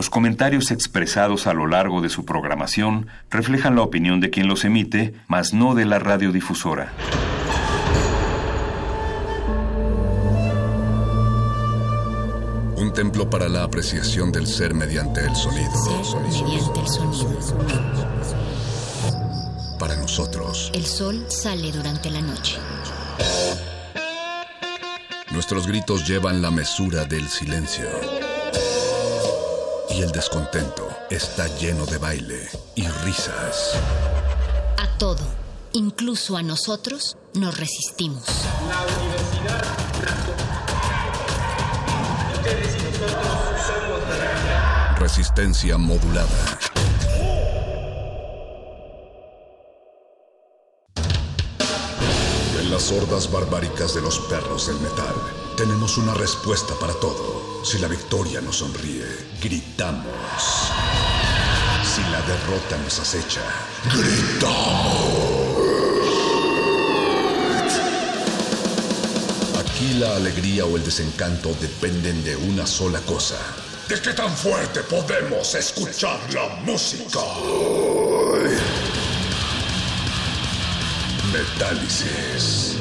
Los comentarios expresados a lo largo de su programación reflejan la opinión de quien los emite, mas no de la radiodifusora. Un templo para la apreciación del ser mediante el sonido. mediante el sonido. Para nosotros. El sol sale durante la noche. Nuestros gritos llevan la mesura del silencio. Y el descontento está lleno de baile y risas. A todo, incluso a nosotros, nos resistimos. La universidad Ustedes y nosotros somos la Resistencia modulada. En las hordas barbáricas de los perros del metal, tenemos una respuesta para todo. Si la victoria nos sonríe, gritamos. Si la derrota nos acecha, gritamos. Aquí la alegría o el desencanto dependen de una sola cosa. ¿De qué tan fuerte podemos escuchar la música? Metálisis.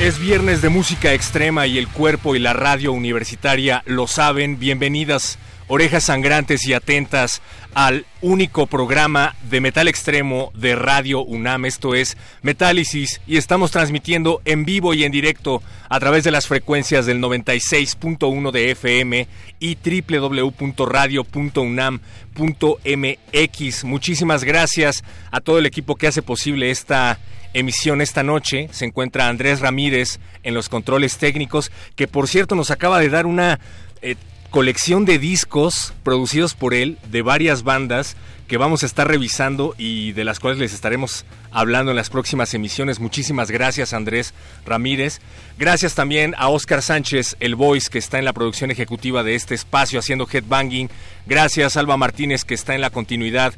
Es viernes de música extrema y el cuerpo y la radio universitaria lo saben. Bienvenidas, orejas sangrantes y atentas al único programa de metal extremo de Radio UNAM. Esto es Metálisis y estamos transmitiendo en vivo y en directo a través de las frecuencias del 96.1 de FM y www.radio.unam.mx. Muchísimas gracias a todo el equipo que hace posible esta emisión esta noche. Se encuentra Andrés Ramírez en los controles técnicos, que por cierto nos acaba de dar una eh, colección de discos producidos por él de varias bandas que vamos a estar revisando y de las cuales les estaremos hablando en las próximas emisiones. Muchísimas gracias Andrés Ramírez. Gracias también a Oscar Sánchez, el voice que está en la producción ejecutiva de este espacio haciendo headbanging. Gracias Alba Martínez que está en la continuidad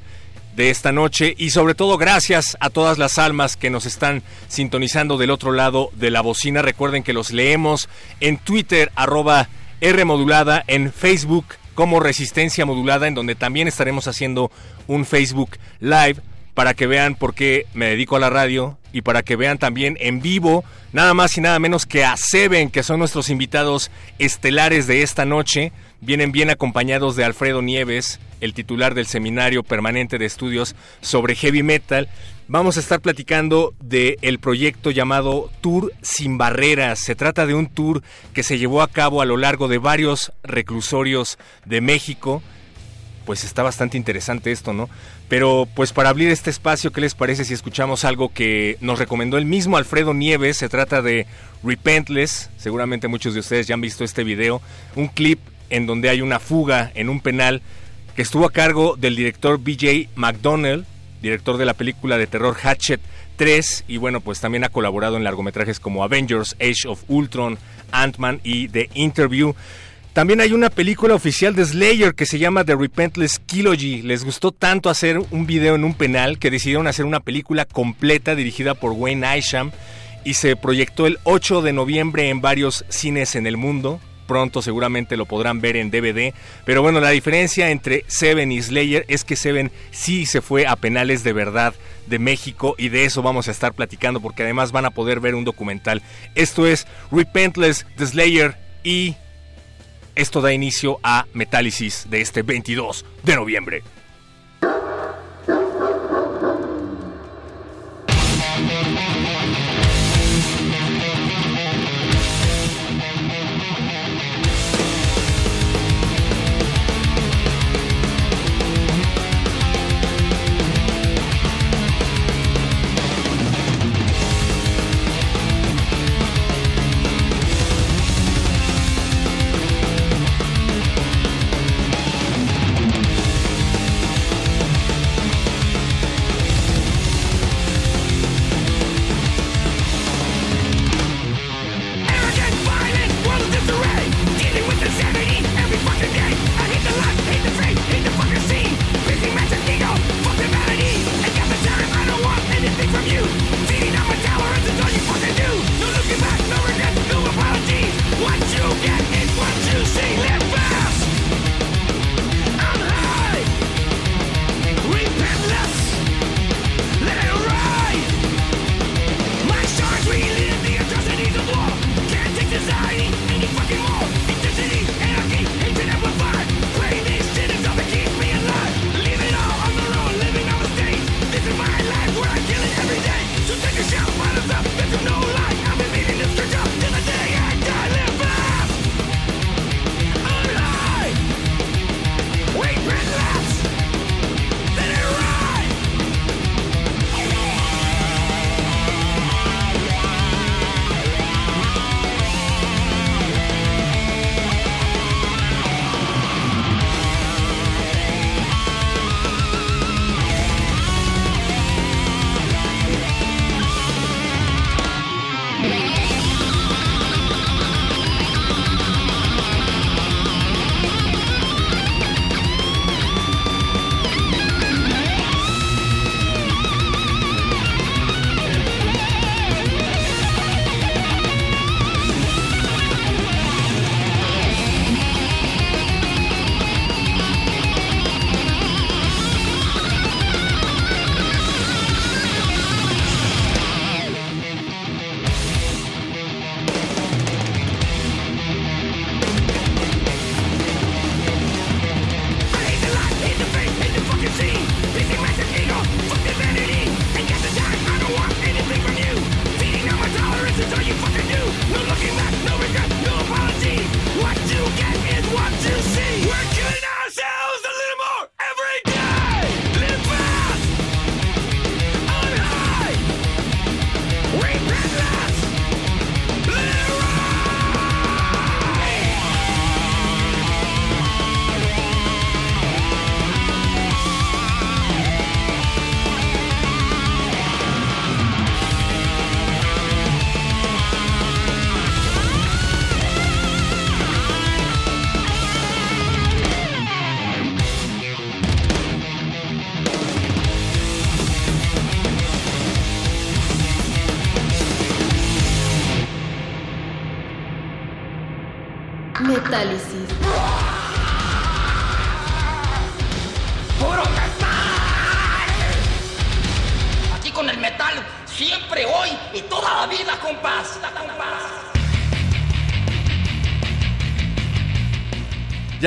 de esta noche y sobre todo gracias a todas las almas que nos están sintonizando del otro lado de la bocina. Recuerden que los leemos en Twitter arroba R modulada, en Facebook como Resistencia Modulada, en donde también estaremos haciendo un Facebook Live para que vean por qué me dedico a la radio y para que vean también en vivo nada más y nada menos que a Seven, que son nuestros invitados estelares de esta noche. Vienen bien acompañados de Alfredo Nieves, el titular del Seminario Permanente de Estudios sobre Heavy Metal. Vamos a estar platicando del el proyecto llamado Tour Sin Barreras. Se trata de un tour que se llevó a cabo a lo largo de varios reclusorios de México. Pues está bastante interesante esto, ¿no? Pero pues para abrir este espacio, ¿qué les parece si escuchamos algo que nos recomendó el mismo Alfredo Nieves? Se trata de Repentless. Seguramente muchos de ustedes ya han visto este video. Un clip en donde hay una fuga en un penal que estuvo a cargo del director BJ McDonnell, director de la película de terror Hatchet 3, y bueno, pues también ha colaborado en largometrajes como Avengers, Age of Ultron, Ant-Man y The Interview. También hay una película oficial de Slayer que se llama The Repentless Kilogy. Les gustó tanto hacer un video en un penal que decidieron hacer una película completa dirigida por Wayne Isham y se proyectó el 8 de noviembre en varios cines en el mundo pronto seguramente lo podrán ver en DVD. Pero bueno, la diferencia entre Seven y Slayer es que Seven sí se fue a penales de verdad de México y de eso vamos a estar platicando porque además van a poder ver un documental. Esto es Repentless de Slayer y esto da inicio a Metálisis de este 22 de noviembre.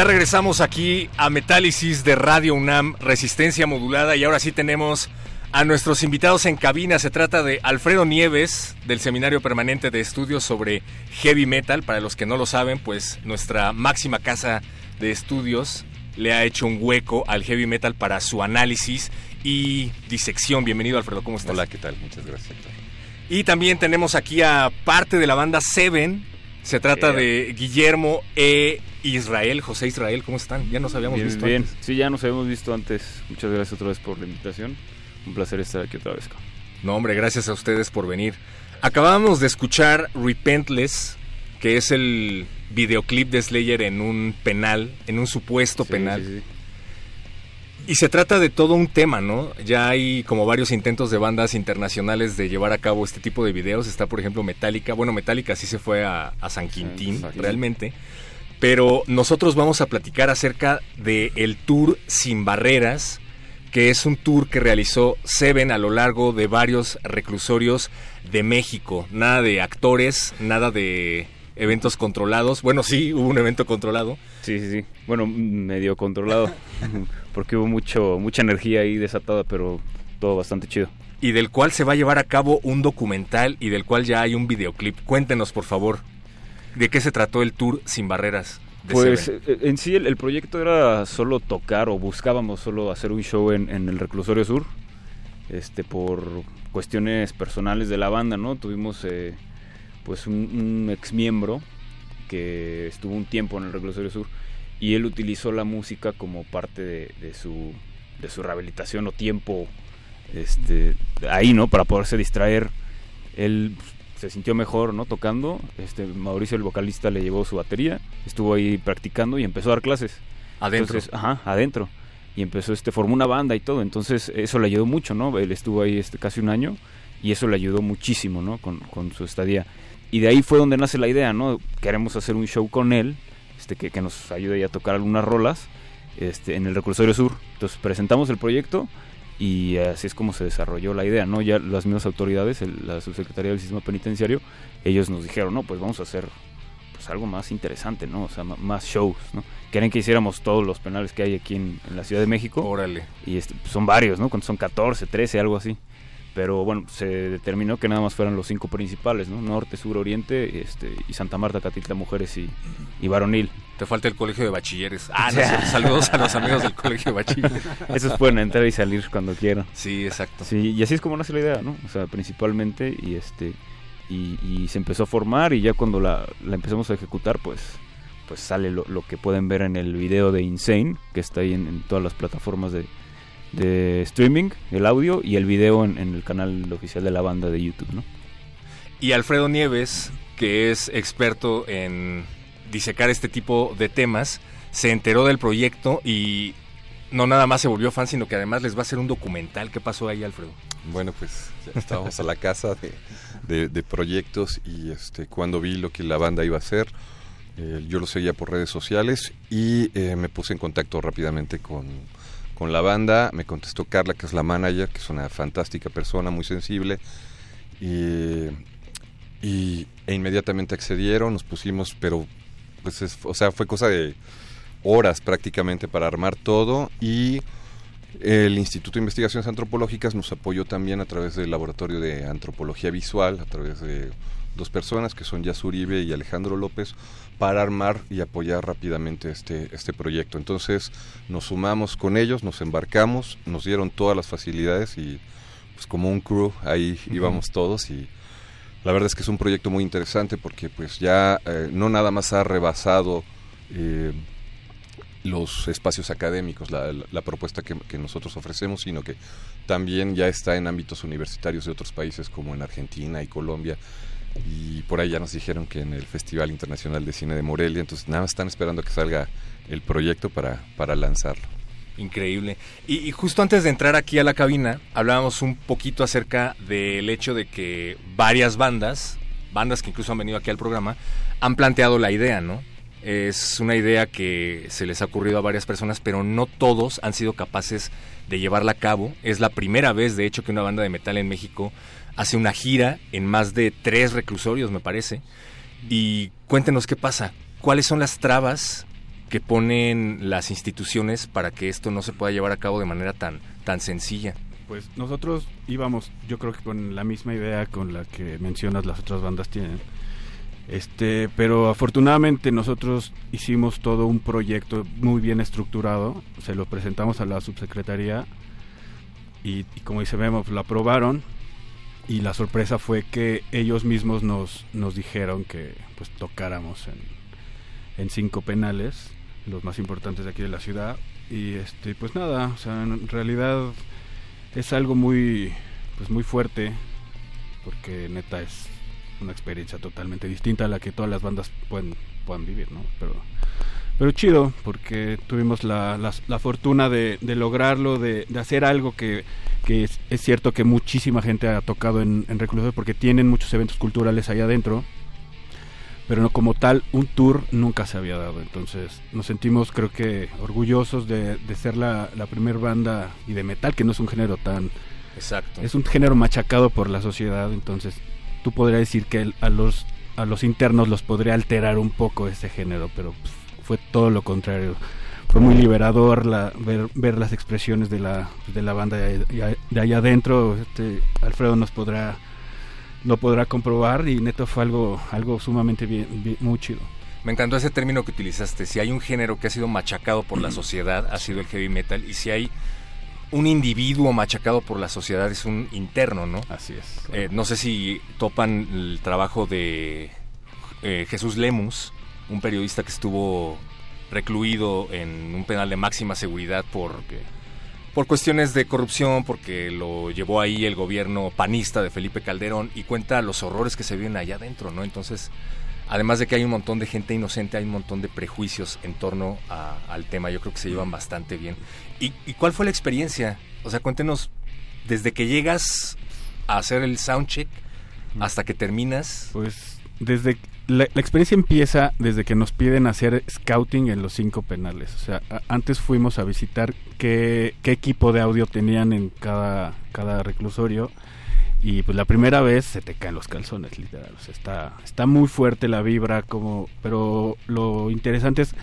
Regresamos aquí a Metálisis de Radio UNAM, Resistencia Modulada, y ahora sí tenemos a nuestros invitados en cabina. Se trata de Alfredo Nieves, del Seminario Permanente de Estudios sobre Heavy Metal. Para los que no lo saben, pues nuestra máxima casa de estudios le ha hecho un hueco al heavy metal para su análisis y disección. Bienvenido, Alfredo, ¿cómo estás? Hola, ¿qué tal? Muchas gracias, Héctor. Y también tenemos aquí a parte de la banda Seven. Se trata de Guillermo E. Israel, José Israel, ¿cómo están? Ya nos habíamos bien, visto bien. antes. Sí, ya nos habíamos visto antes. Muchas gracias otra vez por la invitación. Un placer estar aquí otra vez. No, hombre, gracias a ustedes por venir. Acabamos de escuchar Repentless, que es el videoclip de Slayer en un penal, en un supuesto Sí, penal. sí, sí. Y se trata de todo un tema, ¿no? Ya hay como varios intentos de bandas internacionales de llevar a cabo este tipo de videos. Está, por ejemplo, Metallica. Bueno, Metallica sí se fue a, a San Quintín, realmente. Pero nosotros vamos a platicar acerca del el tour Sin Barreras, que es un tour que realizó Seven a lo largo de varios reclusorios de México. Nada de actores, nada de eventos controlados. Bueno, sí, hubo un evento controlado. Sí, sí, sí. Bueno, medio controlado. porque hubo mucho, mucha energía ahí desatada, pero todo bastante chido. y del cual se va a llevar a cabo un documental y del cual ya hay un videoclip. Cuéntenos, por favor, de qué se trató el tour Sin Barreras. Pues eh, en sí el, el proyecto era solo tocar o buscábamos solo hacer un show en, en el reclusorio sur, este por cuestiones personales de la banda, ¿no? Tuvimos eh, pues un, un ex miembro que estuvo un tiempo en el reclusorio sur y él utilizó la música como parte de, de su de su rehabilitación o tiempo este ahí, ¿no? Para poderse distraer. Él se sintió mejor, ¿no? Tocando. Este Mauricio el vocalista le llevó su batería, estuvo ahí practicando y empezó a dar clases. Adentro. Entonces, ajá, adentro. Y empezó, este, formó una banda y todo. Entonces, eso le ayudó mucho, ¿no? Él estuvo ahí este, casi un año y eso le ayudó muchísimo, ¿no? Con, con su estadía. Y de ahí fue donde nace la idea, ¿no? Queremos hacer un show con él, este, que, que nos ayude a tocar algunas rolas este, en el Reclusorio Sur. Entonces, presentamos el proyecto y así es como se desarrolló la idea, ¿no? Ya las mismas autoridades, el- la subsecretaría del sistema penitenciario, ellos nos dijeron, no, pues vamos a hacer pues algo más interesante, ¿no? O sea, más shows, ¿no? Querían que hiciéramos todos los penales que hay aquí en, en la Ciudad de México. Órale. Y este, pues, son varios, ¿no? Son 14, 13, algo así. Pero bueno, se determinó que nada más fueran los cinco principales, ¿no? Norte, Sur, Oriente este, y Santa Marta, Catitla, Mujeres y, y Varonil. Te falta el colegio de bachilleres. Ah, no, saludos a los amigos del colegio de bachilleres. Esos pueden entrar y salir cuando quieran. Sí, exacto. Sí, y así es como nace la idea, ¿no? O sea, principalmente y este y, y se empezó a formar y ya cuando la, la empezamos a ejecutar, pues pues sale lo, lo que pueden ver en el video de Insane, que está ahí en, en todas las plataformas de, de streaming, el audio y el video en, en el canal oficial de la banda de YouTube, ¿no? Y Alfredo Nieves, que es experto en disecar este tipo de temas, se enteró del proyecto y no nada más se volvió fan, sino que además les va a hacer un documental. ¿Qué pasó ahí, Alfredo? Bueno, pues ya estábamos a la casa de, de- de proyectos y este cuando vi lo que la banda iba a hacer, eh, yo lo seguía por redes sociales y eh, me puse en contacto rápidamente con, con la banda. Me contestó Carla, que es la manager, que es una fantástica persona, muy sensible. Y, e inmediatamente accedieron, nos pusimos, pero pues es- o sea, fue cosa de horas prácticamente para armar todo y el Instituto de Investigaciones Antropológicas nos apoyó también a través del Laboratorio de Antropología Visual, a través de dos personas que son Yas Uribe y Alejandro López, para armar y apoyar rápidamente este, este proyecto. Entonces nos sumamos con ellos, nos embarcamos, nos dieron todas las facilidades y pues como un crew ahí íbamos todos y la verdad es que es un proyecto muy interesante porque pues ya eh, no nada más ha rebasado eh, los espacios académicos, la, la- la propuesta que, que nosotros ofrecemos, sino que también ya está en ámbitos universitarios de otros países como en Argentina y Colombia. Y por ahí ya nos dijeron que en el Festival Internacional de Cine de Morelia, entonces nada más están esperando que salga el proyecto para, para lanzarlo. Increíble. Y, y justo antes de entrar aquí a la cabina, hablábamos un poquito acerca del hecho de que varias bandas, bandas que incluso han venido aquí al programa, han planteado la idea, ¿no? Es una idea que se les ha ocurrido a varias personas, pero no todos han sido capaces de llevarla a cabo. Es la primera vez, de hecho, que una banda de metal en México hace una gira en más de tres reclusorios, me parece. Y cuéntenos qué pasa. ¿Cuáles son las trabas que ponen las instituciones para que esto no se pueda llevar a cabo de manera tan, tan sencilla? Pues nosotros íbamos, yo creo que con la misma idea con la que mencionas las otras bandas tienen. Este, pero afortunadamente nosotros hicimos todo un proyecto muy bien estructurado, se lo presentamos a la subsecretaría y, como dice vemos, lo aprobaron y la sorpresa fue que ellos mismos nos, nos dijeron que pues tocáramos en, en cinco penales, los más importantes de aquí de la ciudad y este pues nada, o sea, en realidad es algo muy pues muy fuerte porque neta es una experiencia totalmente distinta a la que todas las bandas pueden puedan vivir, ¿no? Pero pero chido porque tuvimos la, la, la fortuna de, de lograrlo, de, de, hacer algo que, que es, es, cierto que muchísima gente ha tocado en, en porque tienen muchos eventos culturales allá adentro pero no como tal un tour nunca se había dado. Entonces nos sentimos creo que orgullosos de, de ser la, la primer banda y de metal que no es un género tan exacto. es un género machacado por la sociedad. Entonces tú podrías decir que a los a los internos los podría alterar un poco ese género pero pues, fue todo lo contrario fue muy liberador la, ver, ver las expresiones de la de la banda de, de allá adentro este Alfredo nos podrá lo podrá comprobar y neto fue algo, algo sumamente bien, bien, muy chido. Me encantó ese término que utilizaste. Si hay un género que ha sido machacado por la sociedad, ha sido el heavy metal. Y si hay un individuo machacado por la sociedad, es un interno, ¿no? Así es. Claro. Eh, no sé si topan el trabajo de eh, Jesús Lemus, un periodista que estuvo recluido en un penal de máxima seguridad por cuestiones de corrupción, porque lo llevó ahí el gobierno panista de Felipe Calderón y cuenta los horrores que se viven allá adentro, ¿no? Entonces, además de que hay un montón de gente inocente, hay un montón de prejuicios en torno al tema. Yo creo que se llevan bastante bien. ¿Y, ¿Y, cuál fue la experiencia? O sea, cuéntenos, desde que llegas a hacer el soundcheck hasta que terminas. Pues desde la, experiencia empieza desde que nos piden hacer scouting en los cinco penales. O sea, antes fuimos a visitar qué, qué, equipo de audio tenían en cada, cada reclusorio. Y pues la primera vez se te caen los calzones, literal. O sea, está, está muy fuerte la vibra, como, pero lo interesante es,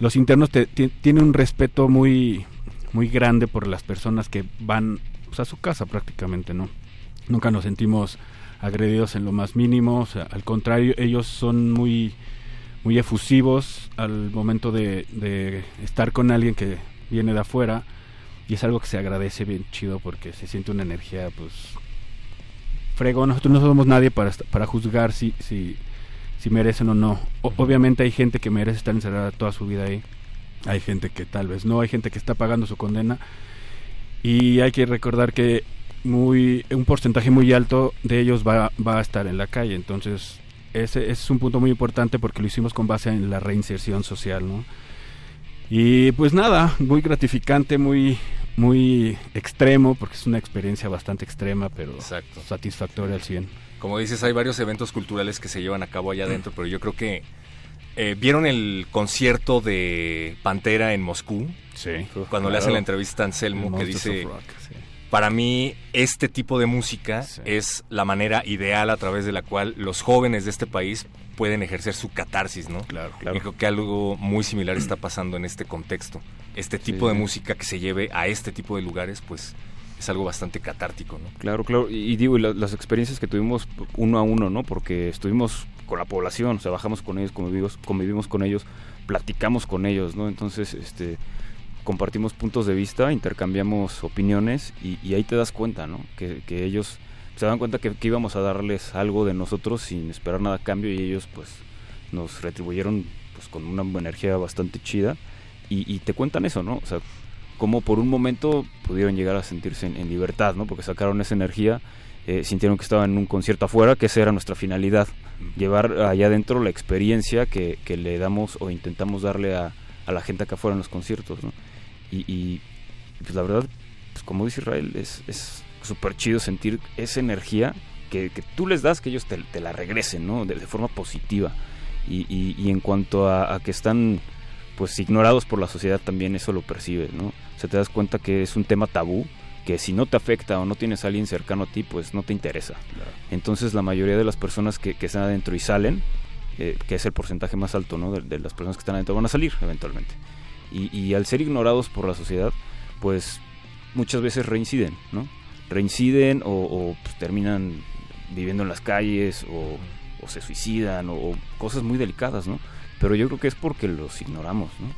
los internos te, tienen un respeto muy, muy grande por las personas que van pues, a su casa prácticamente, ¿no? Nunca nos sentimos agredidos en lo más mínimo, o sea, al contrario, ellos son muy muy efusivos al momento de, de, estar con alguien que viene de afuera y es algo que se agradece bien chido porque se siente una energía pues fregón, nosotros no somos nadie para, para juzgar si, si, si merecen o no. O, obviamente hay gente que merece estar encerrada toda su vida ahí, hay gente que tal vez no, hay gente que está pagando su condena. Y hay que recordar que muy un porcentaje muy alto de ellos va, va a estar en la calle entonces ese, ese, es un punto muy importante porque lo hicimos con base en la reinserción social no y pues nada muy gratificante muy muy extremo porque es una experiencia bastante extrema pero Exacto. satisfactoria al 100 como dices hay varios eventos culturales que se llevan a cabo allá adentro pero yo creo que eh, ¿Vieron el concierto de Pantera en Moscú? Sí. Cuando claro. le hacen la entrevista a Anselmo que dice... Rock, sí para mí este tipo de música sí. es la manera ideal a través de la cual los jóvenes de este país pueden ejercer su catarsis, ¿no? Claro, claro. Y creo que algo muy similar está pasando en este contexto. Este tipo sí. de música que se lleve a este tipo de lugares, pues es algo bastante catártico, ¿no? Claro, claro. Y, y digo, y la, las experiencias que tuvimos uno a uno, ¿no? Porque estuvimos con la población, o sea, bajamos con ellos, convivimos, convivimos con ellos, platicamos con ellos, ¿no? Entonces, este compartimos puntos de vista, intercambiamos opiniones y, y ahí te das cuenta, ¿no? Que, que ellos se dan cuenta que, que, íbamos a darles algo de nosotros sin esperar nada a cambio y ellos pues nos retribuyeron pues con una energía bastante chida y, y te cuentan eso, ¿no? O sea, como por un momento pudieron llegar a sentirse en, en libertad, ¿no? Porque sacaron esa energía, eh, sintieron que estaban en un concierto afuera, que esa era nuestra finalidad, llevar allá adentro la experiencia que, que le damos o intentamos darle a, a la gente acá afuera en los conciertos, ¿no? Y, y pues la verdad, pues como dice Israel, es súper chido sentir esa energía que, que, tú les das, que ellos te, te la regresen, ¿no? De, de, forma positiva. Y, y, y en cuanto a, a, que están pues ignorados por la sociedad también eso lo percibes, ¿no? O sea, te das cuenta que es un tema tabú, que si no te afecta o no tienes a alguien cercano a ti, pues no te interesa. Claro. Entonces la mayoría de las personas que, que están adentro y salen, eh, que es el porcentaje más alto, ¿no? De, de, las personas que están adentro van a salir eventualmente. Y, al ser ignorados por la sociedad, pues muchas veces reinciden, ¿no? Reinciden o, pues, terminan viviendo en las calles o, se suicidan o, cosas muy delicadas, ¿no? Pero yo creo que es porque los ignoramos, ¿no?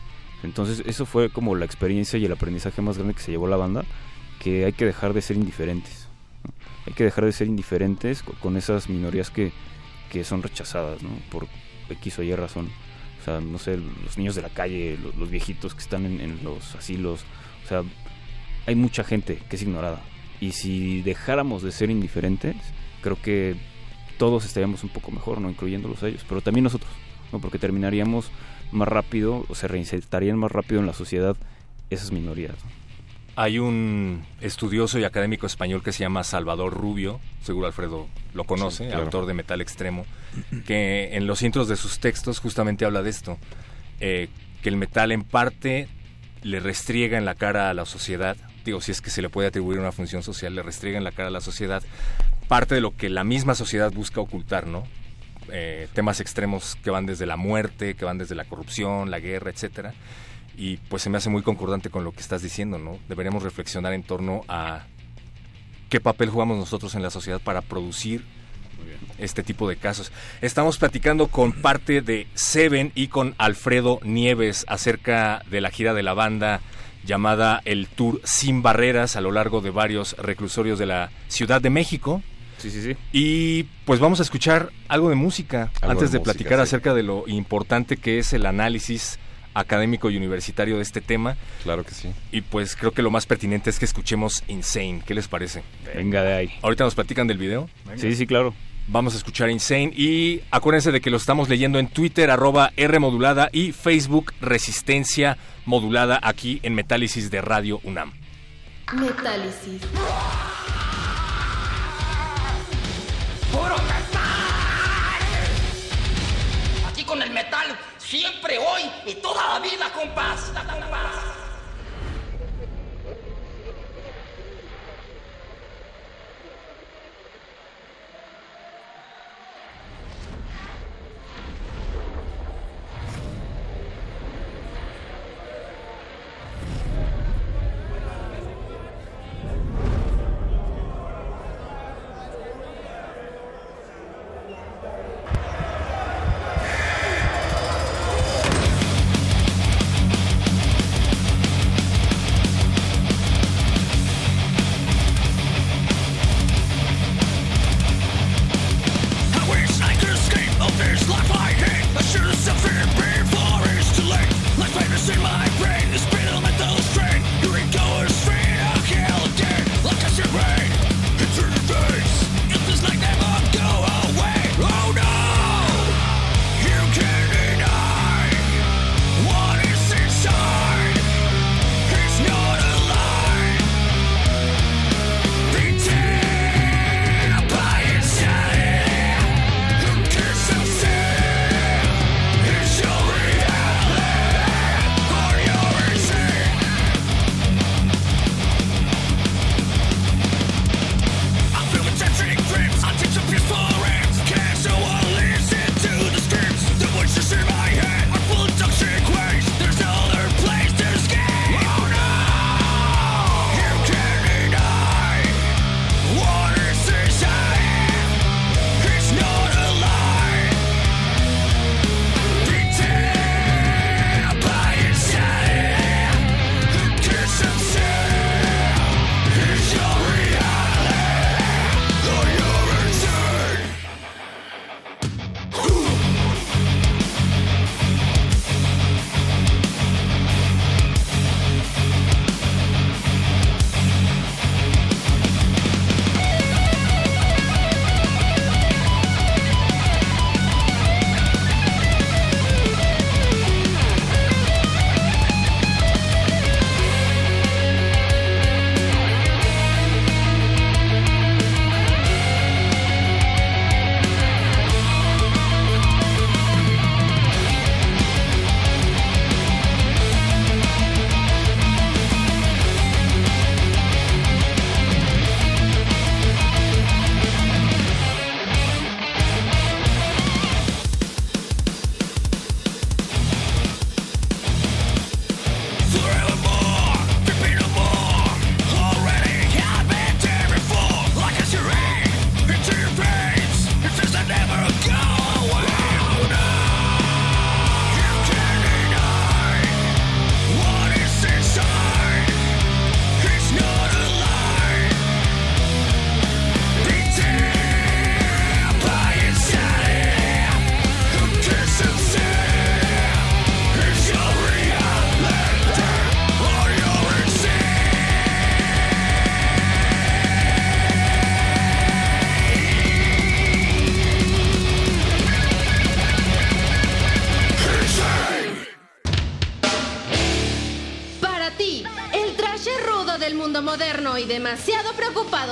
Entonces eso fue como la experiencia y el aprendizaje más grande que se llevó la banda, que hay que dejar de ser indiferentes. Hay que dejar de ser indiferentes con esas minorías que, que, son rechazadas, ¿no? Por X o Y razón. O sea, no sé, los niños de la calle, los, viejitos que están en, en los asilos. O sea, hay mucha gente que es ignorada. Y si dejáramos de ser indiferentes, creo que todos estaríamos un poco mejor, ¿no? Incluyéndolos a ellos, pero también nosotros, ¿no? Porque terminaríamos más rápido, o se reinsertarían más rápido en la sociedad esas minorías. ¿no? Hay un estudioso y académico español que se llama Salvador Rubio, seguro Alfredo lo conoce, sí, claro. autor de Metal Extremo, que en los intros de sus textos justamente habla de esto, eh, que el metal en parte le restriega en la cara a la sociedad, digo, si es que se le puede atribuir una función social, le restriega en la cara a la sociedad parte de lo que la misma sociedad busca ocultar, ¿no? Eh, temas extremos que van desde la muerte, que van desde la corrupción, la guerra, etcétera. Y pues se me hace muy concordante con lo que estás diciendo, ¿no? Deberíamos reflexionar en torno a qué papel jugamos nosotros en la sociedad para producir este tipo de casos. Estamos platicando con parte de Seven y con Alfredo Nieves acerca de la gira de la banda llamada el Tour Sin Barreras a lo largo de varios reclusorios de la Ciudad de México. Sí, sí, sí. Y pues vamos a escuchar algo de música algo antes de, de música, platicar sí. acerca de lo importante que es el análisis académico y universitario de este tema. Claro que sí. Y pues creo que lo más pertinente es que escuchemos Insane. ¿Qué les parece? Venga de ahí. Ahorita nos platican del video. Venga. Sí, sí, claro. Vamos a escuchar Insane y acuérdense de que lo estamos leyendo en Twitter, arroba R modulada y Facebook Resistencia modulada aquí en Metálisis de Radio UNAM. Metálisis. ¡Puro metal! Aquí con el metal, siempre, hoy y toda la vida, compás. compás.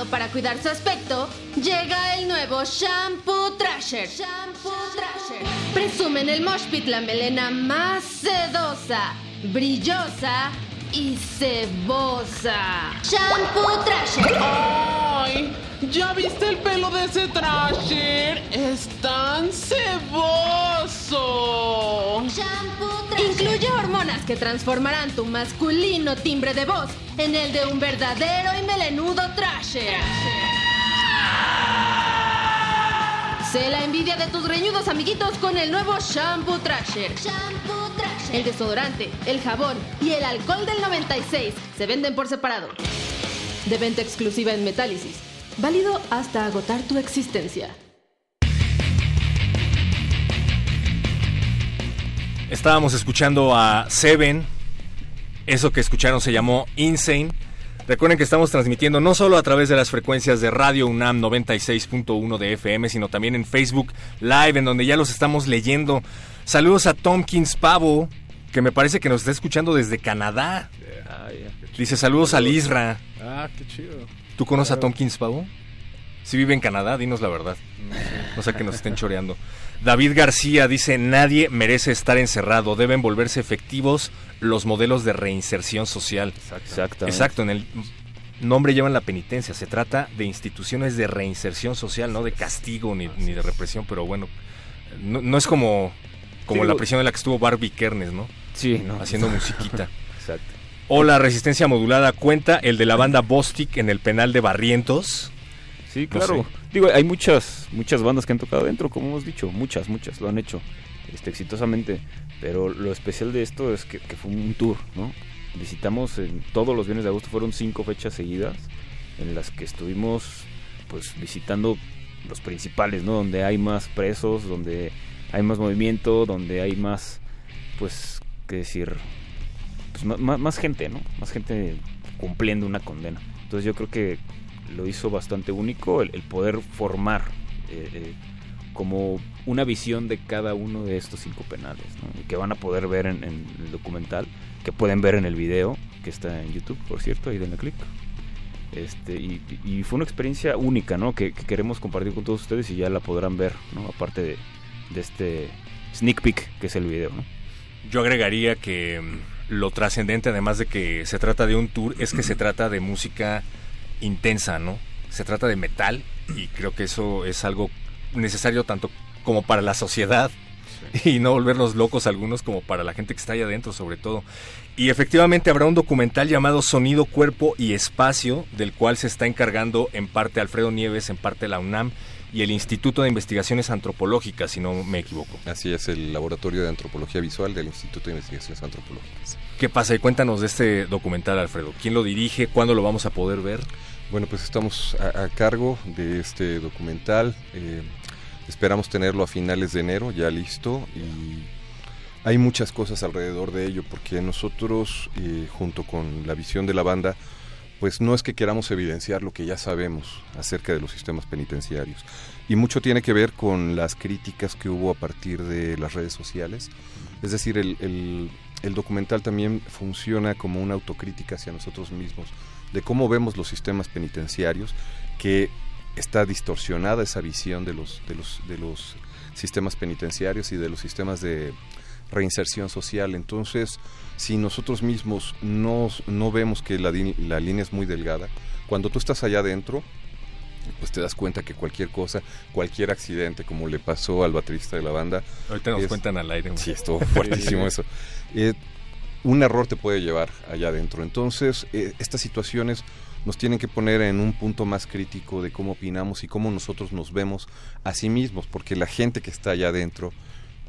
Para cuidar su aspecto, llega el nuevo Shampoo Trasher. Shampoo Trasher. Presume el Mosh Pit la melena más sedosa, brillosa y cebosa. Shampoo Trasher. ¡Ay! ¿Ya viste el pelo de ese Trasher? Es que transformarán tu masculino timbre de voz en el de un verdadero y melenudo Trasher. Sé la envidia de tus reñudos amiguitos con el nuevo Shampoo Trasher. Shampoo Trasher. El desodorante, el jabón y el alcohol del 96 se venden por separado. De venta exclusiva en Metálisis. Válido hasta agotar tu existencia. Estábamos escuchando a Seven. Eso que escucharon se llamó Insane. Recuerden que estamos transmitiendo no solo a través de las frecuencias de Radio UNAM 96.1 de FM, sino también en Facebook Live, en donde ya los estamos leyendo. Saludos a Tomkins Pavo, que me parece que nos está escuchando desde Canadá. Dice saludos al Isra. Ah, qué chido. ¿Tú conoces a Tomkins Pavo? Si vive en Canadá, dinos la verdad. No sé que nos estén choreando. David García dice, nadie merece estar encerrado, deben volverse efectivos los modelos de reinserción social. Exactamente. Exacto, en el nombre llevan la penitencia, se trata de instituciones de reinserción social, no de castigo ni, ni de represión, pero bueno, no, no es como, como Sí, la prisión en la que estuvo Barbie Kernes, ¿no? Sí, no. Haciendo musiquita. Exacto. Hola, Resistencia Modulada, cuenta el de la banda Bostic en el penal de Barrientos. Sí, No claro. sé. Digo, hay muchas, muchas bandas que han tocado dentro, como hemos dicho, muchas, muchas lo han hecho este, exitosamente. Pero lo especial de esto es que, fue un tour, ¿no? Visitamos en todos los viernes de agosto, fueron cinco fechas seguidas en las que estuvimos pues visitando los principales, ¿no? Donde hay más presos, donde hay más movimiento, donde hay más, pues, qué decir, pues, ma- más, gente, ¿no? Más gente cumpliendo una condena. Entonces yo creo que lo hizo bastante único el, poder formar eh, eh, como una visión de cada uno de estos cinco penales, que van a poder ver en, el documental, que pueden ver en el video que está en YouTube, por cierto, ahí denle clic. Este, y, y fue una experiencia única, ¿no? Que, que queremos compartir con todos ustedes y ya la podrán ver, ¿no? Aparte de, de este sneak peek que es el video, ¿no? Yo agregaría que mm, lo trascendente, además de que se trata de un tour, es que se trata de música intensa, ¿no? Se trata de metal y creo que eso es algo necesario tanto como para la sociedad y no volvernos locos algunos como para la gente que está allá adentro sobre todo. Y efectivamente habrá un documental llamado Sonido, Cuerpo y Espacio, del cual se está encargando en parte Alfredo Nieves, en parte la UNAM y el Instituto de Investigaciones Antropológicas, si no me equivoco. Así es, el Laboratorio de Antropología Visual del Instituto de Investigaciones Antropológicas. ¿Qué pasa? Cuéntanos de este documental, Alfredo. ¿Quién lo dirige? ¿Cuándo lo vamos a poder ver? Bueno, pues estamos a, a cargo de este documental. eh, esperamos tenerlo a finales de enero, ya listo. Y hay muchas cosas alrededor de ello, porque nosotros, eh, junto con la visión de la banda, pues no es que queramos evidenciar lo que ya sabemos acerca de los sistemas penitenciarios. Y mucho tiene que ver con las críticas que hubo a partir de las redes sociales. Es decir, el, documental también funciona como una autocrítica hacia nosotros mismos, de cómo vemos los sistemas penitenciarios, que está distorsionada esa visión de los sistemas penitenciarios y de los sistemas de reinserción social. Entonces, si nosotros mismos no, no vemos que la, la línea es muy delgada, cuando tú estás allá adentro, pues te das cuenta que cualquier cosa, cualquier accidente, como le pasó al baterista de la banda. Ahorita nos es- cuentan al aire. Sí, estuvo fuertísimo eso. Eh, un error te puede llevar allá adentro. Entonces, eh, estas situaciones nos tienen que poner en un punto más crítico de cómo opinamos y cómo nosotros nos vemos a sí mismos, porque la gente que está allá adentro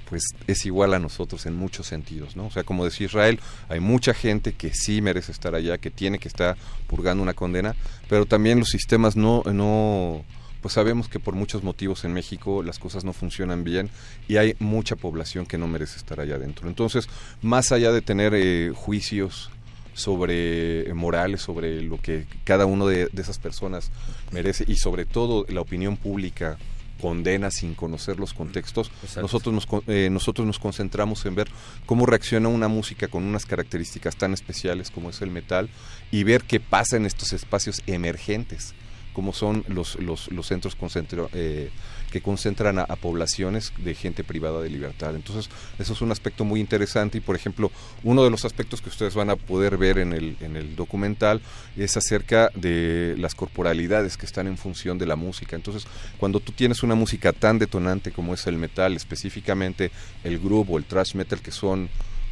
pues es igual a nosotros en muchos sentidos, ¿no? O sea, como decía Israel, hay mucha gente que sí merece estar allá, que tiene que estar purgando una condena, pero también los sistemas no, no, pues sabemos que por muchos motivos en México las cosas no funcionan bien y hay mucha población que no merece estar allá adentro. Entonces, más allá de tener eh, juicios sobre eh, morales, sobre lo que cada uno de, de esas personas merece y sobre todo la opinión pública condena sin conocer los contextos. Nosotros nos, eh, nosotros nos concentramos en ver cómo reacciona una música con unas características tan especiales como es el metal y ver qué pasa en estos espacios emergentes como son los, los, centros eh, que concentran a, poblaciones de gente privada de libertad. Entonces, eso es un aspecto muy interesante y, por ejemplo, uno de los aspectos que ustedes van a poder ver en el, en el documental es acerca de las corporalidades que están en función de la música. Entonces, cuando tú tienes una música tan detonante como es el metal, específicamente el groove o el thrash metal, que son,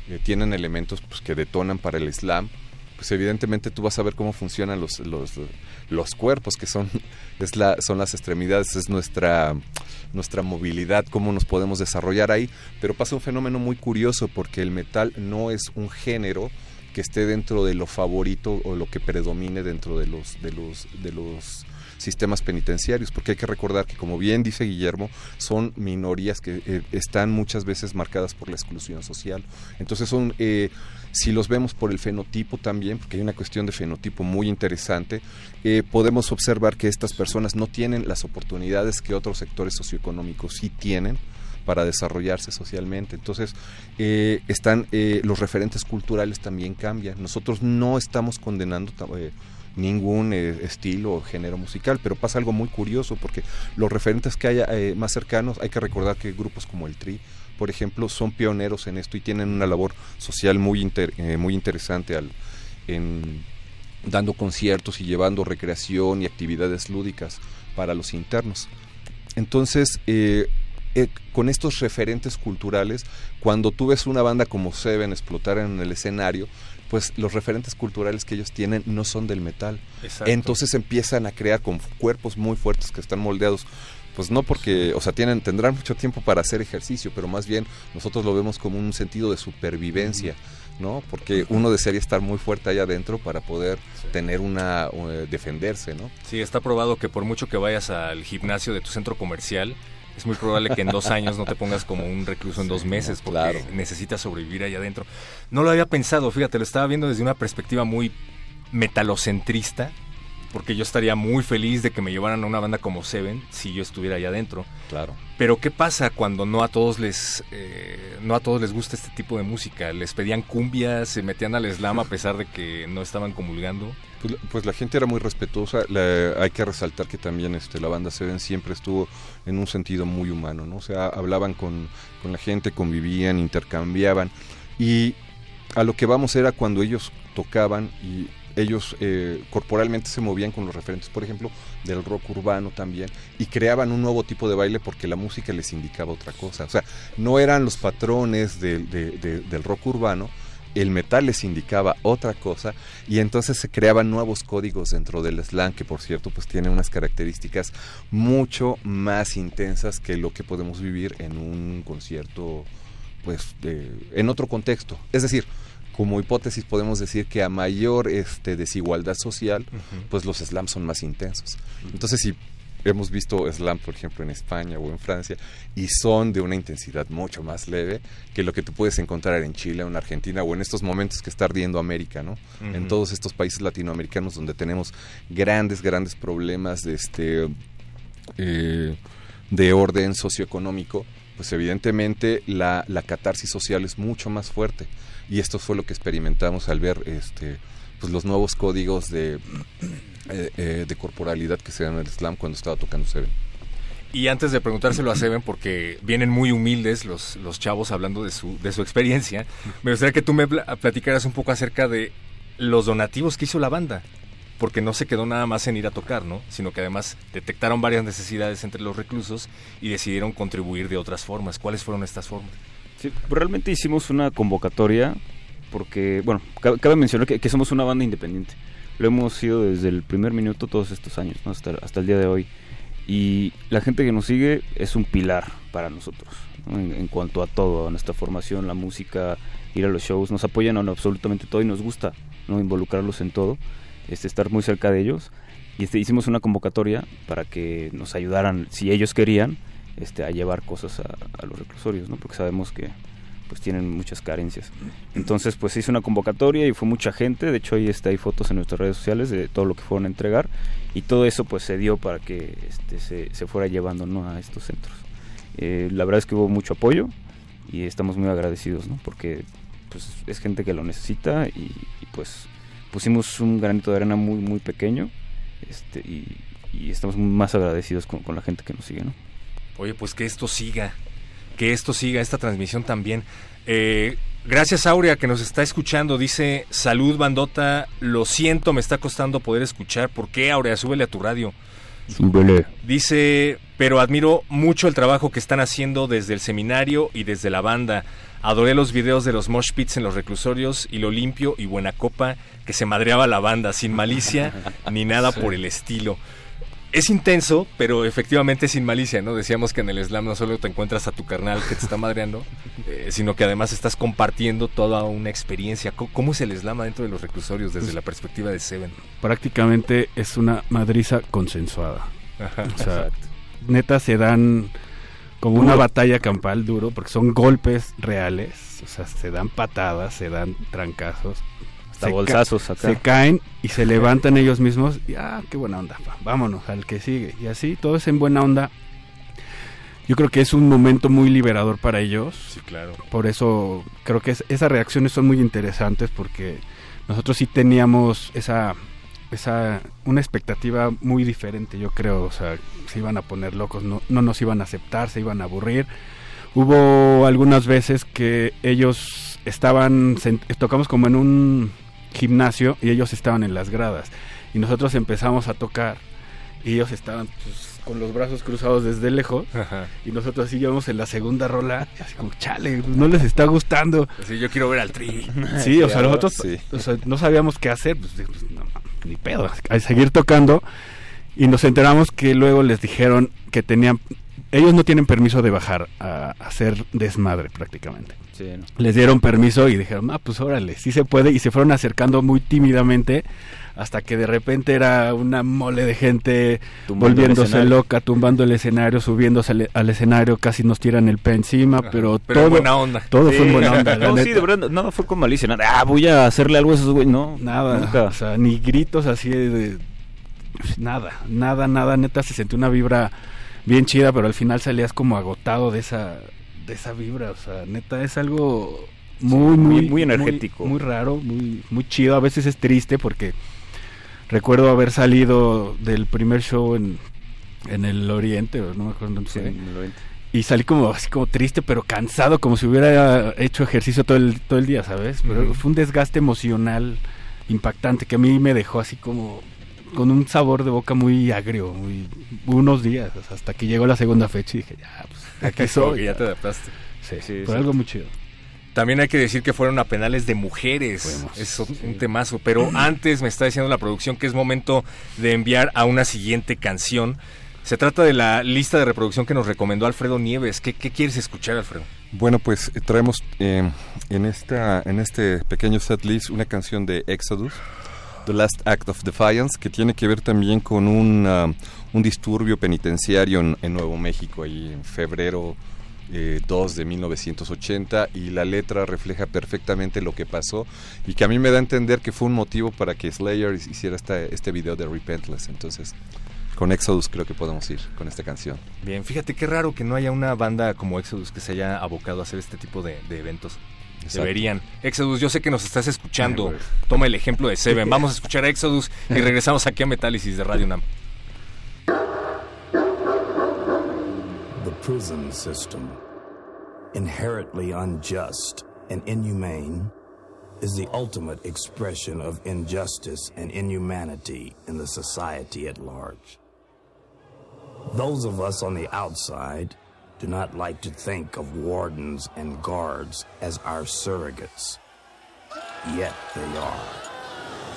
eh, tienen elementos pues, que detonan para el slam, pues evidentemente tú vas a ver cómo funcionan los, los, los cuerpos, que son, es la, son las extremidades, es nuestra, nuestra movilidad, cómo nos podemos desarrollar ahí. Pero pasa un fenómeno muy curioso porque el metal no es un género que esté dentro de lo favorito o lo que predomine dentro de los, de los, de los sistemas penitenciarios, porque hay que recordar que, como bien dice Guillermo, son minorías que eh, están muchas veces marcadas por la exclusión social. Entonces son, eh, si los vemos por el fenotipo también, porque hay una cuestión de fenotipo muy interesante, eh, podemos observar que estas personas no tienen las oportunidades que otros sectores socioeconómicos sí tienen para desarrollarse socialmente. Entonces, están los referentes culturales también cambian. Nosotros no estamos condenando ningún eh, estilo o género musical, pero pasa algo muy curioso porque los referentes que haya eh, más cercanos, hay que recordar que grupos como el Tri, por ejemplo, son pioneros en esto y tienen una labor social muy, eh, muy interesante al, en dando conciertos y llevando recreación y actividades lúdicas para los internos. Entonces, con estos referentes culturales, cuando tú ves una banda como Seven explotar en el escenario, pues los referentes culturales que ellos tienen no son del metal. Entonces empiezan a crear con cuerpos muy fuertes que están moldeados pues no porque, o sea, tienen, tendrán mucho tiempo para hacer ejercicio, pero más bien nosotros lo vemos como un sentido de supervivencia, ¿no? Porque uno desearía estar muy fuerte allá adentro para poder tener una, eh, defenderse, ¿no? Sí, está probado que por mucho que vayas al gimnasio de tu centro comercial, es muy probable que en dos años no te pongas como un recluso en dos meses porque necesitas sobrevivir ahí adentro. No lo había pensado, fíjate, lo estaba viendo desde una perspectiva muy metalocentrista, porque yo estaría muy feliz de que me llevaran a una banda como Seven si yo estuviera allá adentro. Claro. Pero ¿qué pasa cuando no a todos les eh, no a todos les gusta este tipo de música? Les pedían cumbias, se metían al slam a pesar de que no estaban comulgando. Pues, pues la gente era muy respetuosa. hay que resaltar que también este, la banda Seven siempre estuvo en un sentido muy humano, ¿no? O sea, hablaban con, con la gente, convivían, intercambiaban. Y a lo que vamos era cuando ellos tocaban y ellos eh, corporalmente se movían con los referentes, por ejemplo, del rock urbano también, y creaban un nuevo tipo de baile porque la música les indicaba otra cosa. O sea, no eran los patrones del rock urbano, el metal les indicaba otra cosa y entonces se creaban nuevos códigos dentro del slang que por cierto pues tiene unas características mucho más intensas que lo que podemos vivir en un concierto pues en otro contexto es decir como hipótesis podemos decir que a mayor este, desigualdad social, pues los slams son más intensos. Entonces, si hemos visto slam, por ejemplo, en España o en Francia, y son de una intensidad mucho más leve que lo que tú puedes encontrar en Chile o en Argentina o en estos momentos que está ardiendo América, ¿no? En todos estos países latinoamericanos donde tenemos grandes, grandes problemas de este eh, de orden socioeconómico, pues evidentemente la, la catarsis social es mucho más fuerte y esto fue lo que experimentamos al ver este pues los nuevos códigos de, eh, eh, de corporalidad que se dan en el slam cuando estaba tocando Seven. Y antes de preguntárselo a Seven, porque vienen muy humildes los, los chavos hablando de su, de su experiencia, me gustaría que tú me platicaras un poco acerca de los donativos que hizo la banda. Porque no se quedó nada más en ir a tocar, ¿no? Sino que además detectaron varias necesidades entre los reclusos y decidieron contribuir de otras formas. ¿Cuáles fueron estas formas? Sí, realmente hicimos una convocatoria porque, bueno, cabe, mencionar que, somos una banda independiente. Lo hemos sido desde el primer minuto todos estos años, hasta, hasta el día de hoy. Y la gente que nos sigue es un pilar para nosotros, en, cuanto a todo, a nuestra formación, la música, ir a los shows. Nos apoyan en absolutamente todo y nos gusta ¿no? involucrarlos en todo, este, estar muy cerca de ellos. Y este, hicimos una convocatoria para que nos ayudaran, si ellos querían, este, a llevar cosas a, los reclusorios, ¿no? Porque sabemos que pues tienen muchas carencias. Entonces, pues se hizo una convocatoria y fue mucha gente, de hecho ahí está hay fotos en nuestras redes sociales de todo lo que fueron a entregar y todo eso pues se dio para que este, se, se fuera llevando ¿no? a estos centros. Eh, la verdad es que hubo mucho apoyo y estamos muy agradecidos, ¿no? Porque pues es gente que lo necesita y, y, pues pusimos un granito de arena muy muy pequeño este, y, y estamos más agradecidos con, con la gente que nos sigue, ¿no? Oye, pues que esto siga, que esto siga, esta transmisión también. Eh, gracias Aurea que nos está escuchando, dice, salud bandota, lo siento, me está costando poder escuchar. ¿Por qué Aurea? Súbele a tu radio. Súbele. Dice, pero admiro mucho el trabajo que están haciendo desde el seminario y desde la banda. Adoré los videos de los mosh pits en los reclusorios y lo limpio y buena copa que se madreaba la banda, sin malicia ni nada por el estilo es intenso, pero efectivamente sin malicia, ¿no? Decíamos que en el slam no solo te encuentras a tu carnal que te está madreando, eh, sino que además estás compartiendo toda una experiencia. ¿Cómo, es el slam dentro de los reclusorios desde la perspectiva de Seven? Prácticamente es una madriza consensuada. Ajá, o sea, neta se dan como una batalla campal duro, porque son golpes reales, o sea, se dan patadas, se dan trancazos, hasta bolsazos acá. Se caen y se levantan ellos mismos y ah, qué buena onda, pa, vámonos al que sigue. Y así, todo es en buena onda. Yo creo que es un momento muy liberador para ellos. Sí, claro. Por eso creo que es, esas reacciones son muy interesantes porque nosotros sí teníamos esa esa una expectativa muy diferente, yo creo, o sea, se iban a poner locos, no, no nos iban a aceptar, se iban a aburrir. Hubo algunas veces que ellos estaban, tocamos como en un gimnasio y ellos estaban en las gradas. Y nosotros empezamos a tocar y ellos estaban pues, con los brazos cruzados desde lejos. Ajá. Y nosotros así íbamos en la segunda rola. Y así como, chale, no les está gustando. Sí, yo quiero ver al tri. Sí, o sea, nosotros sí. o sea, no sabíamos qué hacer. Pues, pues no, ni pedo, a seguir tocando. Y nos enteramos que luego les dijeron que tenían. Ellos no tienen permiso de bajar a hacer desmadre prácticamente. Sí, no. Les dieron permiso y dijeron, ah, pues órale, sí se puede. Y se fueron acercando muy tímidamente hasta que de repente era una mole de gente Tumbando volviéndose loca, tumbando el escenario, subiéndose al, al escenario, casi nos tiran el pie encima, pero, pero todo, buena onda. todo fue en buena onda. No, sí, de verdad, nada fue con malicia. Nada, ah, voy a hacerle algo a esos güey. No, Nada, Nunca. o sea, ni gritos así de, de- nada, nada, nada, neta se sentía una vibra bien chida, pero al final salías como agotado de esa de esa vibra, o sea, neta es algo muy Sí, muy- muy muy energético. muy, raro, muy muy chido, a veces es triste porque recuerdo haber salido del primer show en en el Oriente, no me acuerdo dónde Sí, fue. en el 90. Y salí como así como triste, pero cansado, como si hubiera hecho ejercicio todo el, todo el día, ¿sabes? Pero fue un desgaste emocional impactante que a mí me dejó así como con un sabor de boca muy agrio, muy unos días, hasta que llegó la segunda fecha y dije, ya, pues aquí soy. ya te adaptaste. Sí, Sí, sí. algo muy chido. También hay que decir que fueron a penales de mujeres. Fuimos, es un, sí. temazo. Pero antes me está diciendo la producción que es momento de enviar a una siguiente canción. Se trata de la lista de reproducción que nos recomendó Alfredo Nieves. ¿Qué, qué quieres escuchar, Alfredo? Bueno, pues eh, traemos eh, en esta en este pequeño set list una canción de Exodus, The Last Act of Defiance, que tiene que ver también con un, ah, un disturbio penitenciario en, en Nuevo México, ahí en febrero eh, 2 de 1980, y la letra refleja perfectamente lo que pasó, y que a mí me da a entender que fue un motivo para que Slayer hiciera esta, este video de Repentless. Entonces, con Exodus creo que podemos ir con esta canción. Bien, fíjate qué raro que no haya una banda como Exodus que se haya abocado a hacer este tipo de, de eventos. Exacto. Deberían. Exodus, yo sé que nos estás escuchando. Güey. Toma el ejemplo de Seven. Vamos a escuchar a Exodus y regresamos aquí a Metálisis de Radio Nam. Prison system, inherently unjust and inhumane, is the ultimate expression of injustice and inhumanity in the society at large. Those of us on the outside do not like to think of wardens and guards as our surrogates. Yet they are.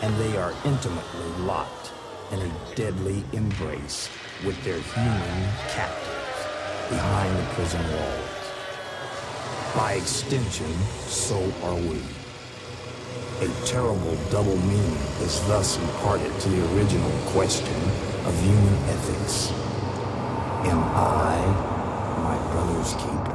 And they are intimately locked in a deadly embrace with their human captives behind the prison walls. By extension, so are we. A terrible double meaning is thus imparted to the original question of human ethics. Am I my brother's keeper?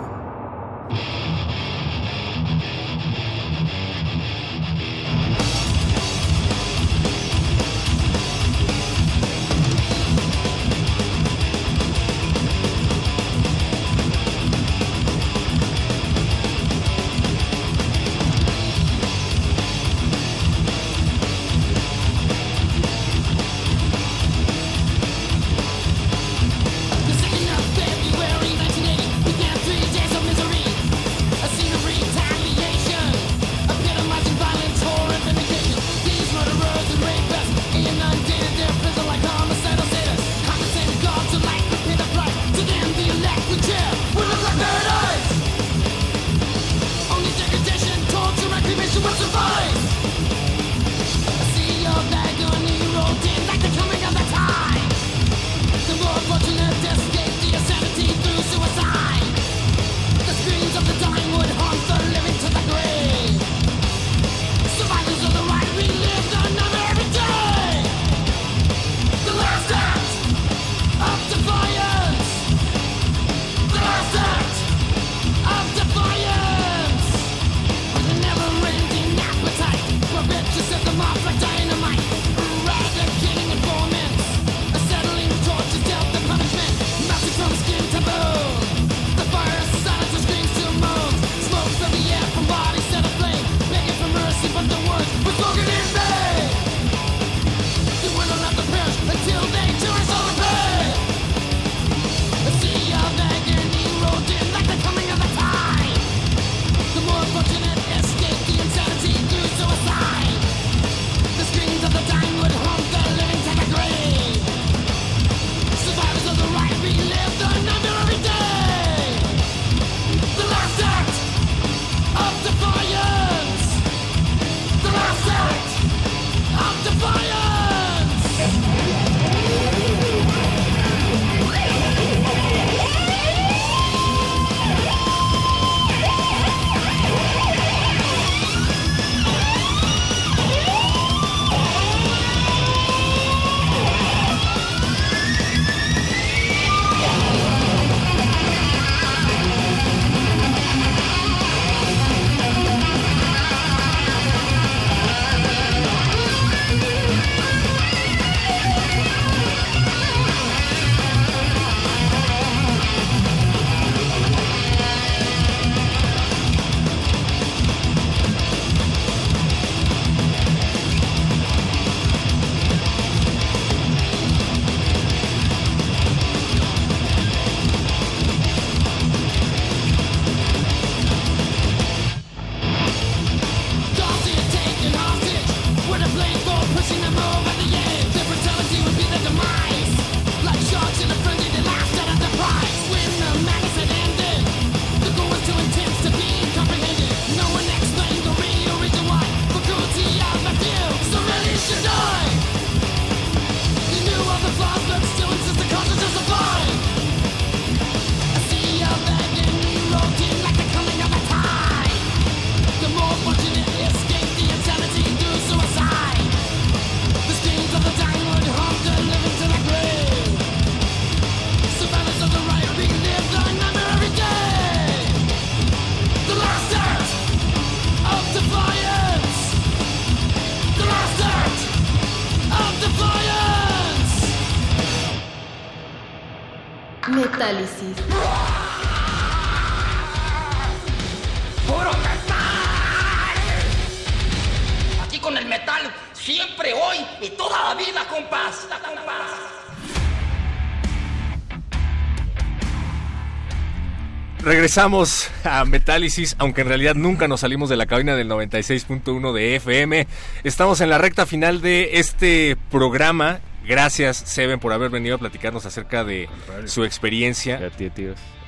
Regresamos a Metálisis, aunque en realidad nunca nos salimos de la cabina del 96.1 de FM. Estamos en la recta final de este programa. Gracias, Seven, por haber venido a platicarnos acerca de su experiencia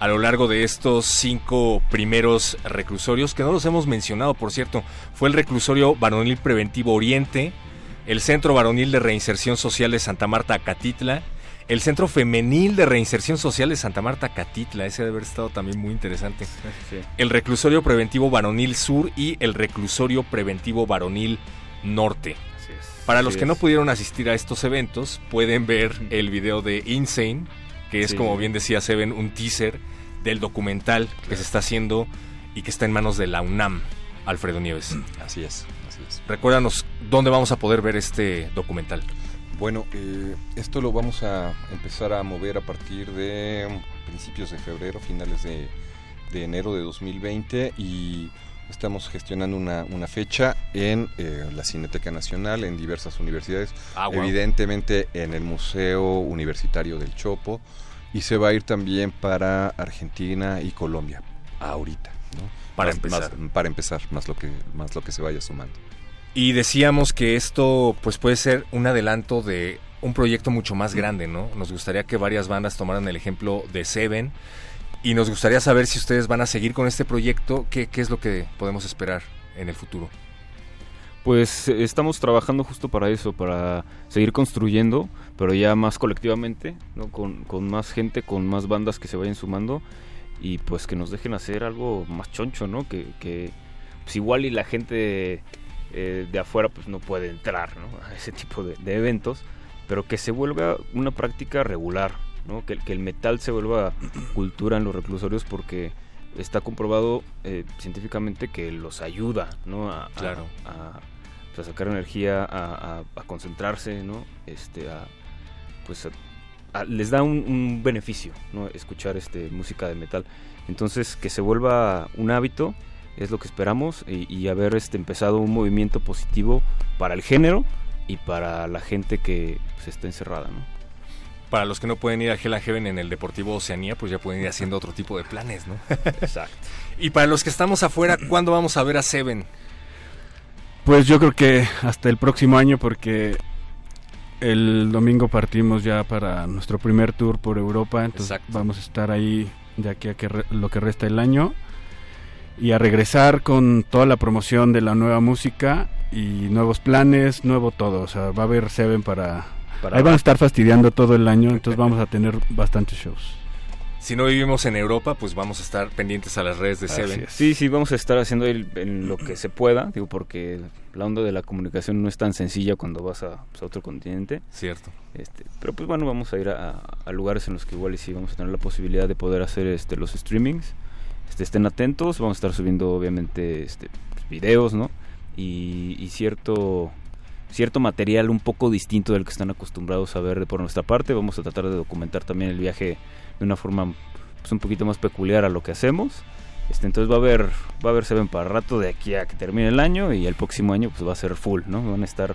a lo largo de estos cinco primeros reclusorios, que no los hemos mencionado, por cierto. Fue el reclusorio varonil preventivo Oriente, el Centro Varonil de Reinserción Social de Santa Marta, Catitla, el Centro Femenil de Reinserción Social de Santa Marta Catitla, ese debe haber estado también muy interesante. El Reclusorio Preventivo Varonil Sur y el Reclusorio Preventivo Varonil Norte. Para los Así que es. no pudieron asistir a estos eventos, pueden ver el video de Insane, que es Sí. como bien decía Seven, un teaser del documental que se está haciendo y que está en manos de la UNAM, Alfredo Nieves. Así es, así es. Recuérdanos dónde vamos a poder ver este documental. Bueno, eh, esto lo vamos a empezar a mover a partir de principios de febrero, finales de, de enero de 2020 y estamos gestionando una, una fecha en eh, la Cineteca Nacional, en diversas universidades, Ah, evidentemente en el Museo Universitario del Chopo y se va a ir también para Argentina y Colombia, ahorita. ¿no? Para Más- empezar. más- para empezar, más lo, que, más lo que se vaya sumando. Y decíamos que esto pues puede ser un adelanto de un proyecto mucho más grande, ¿no? Nos gustaría que varias bandas tomaran el ejemplo de Seven y nos gustaría saber si ustedes van a seguir con este proyecto, qué, qué es lo que podemos esperar en el futuro. Pues estamos trabajando justo para eso, para seguir construyendo, pero ya más colectivamente, ¿no? con, con más gente, con más bandas que se vayan sumando y pues que nos dejen hacer algo más choncho, ¿no? Que, que pues igual y la gente eh, de afuera pues no puede entrar ¿no? a ese tipo de, de eventos, pero que se vuelva una práctica regular, ¿no? Que, que el metal se vuelva cultura en los reclusorios porque está comprobado eh, científicamente que los ayuda, ¿no? A, Claro. a, pues, a sacar energía, a, concentrarse, ¿no? Este, a, pues les da un, un beneficio, ¿no? Escuchar este música de metal. Entonces que se vuelva un hábito es lo que esperamos y, y haber este empezado un movimiento positivo para el género y para la gente que pues, está encerrada, ¿no? Para los que no pueden ir a Hell and Heaven en el Deportivo Oceanía, pues ya pueden ir haciendo otro tipo de planes, ¿no? Exacto. Y para los que estamos afuera, ¿cuándo vamos a ver a Seven? Pues yo creo que hasta el próximo año porque el domingo partimos ya para nuestro primer tour por Europa, entonces Exacto. vamos a estar ahí de aquí a que re- lo que resta el año y a regresar con toda la promoción de la nueva música y nuevos planes, nuevo todo, o sea, va a haber Seven para... Para Ahí van a estar fastidiando todo el año, entonces vamos a tener bastantes shows. Si no vivimos en Europa, pues vamos a estar pendientes a las redes de Seven. Sí, sí, vamos a estar haciendo el- en lo que se pueda, digo, porque la onda de la comunicación no es tan sencilla cuando vas a, pues, a otro continente. Cierto. Este, pero pues bueno, vamos a ir a, a lugares en los que igual y sí vamos a tener la posibilidad de poder hacer este los streamings. Este, estén atentos, vamos a estar subiendo obviamente este videos, ¿no? Y, y cierto cierto material un poco distinto del que están acostumbrados a ver por nuestra parte. Vamos a tratar de documentar también el viaje de una forma pues, un poquito más peculiar a lo que hacemos. Este, entonces va a haber va a haber Seven para rato de aquí a que termine el año y el próximo año pues va a ser full, ¿no? Van a estar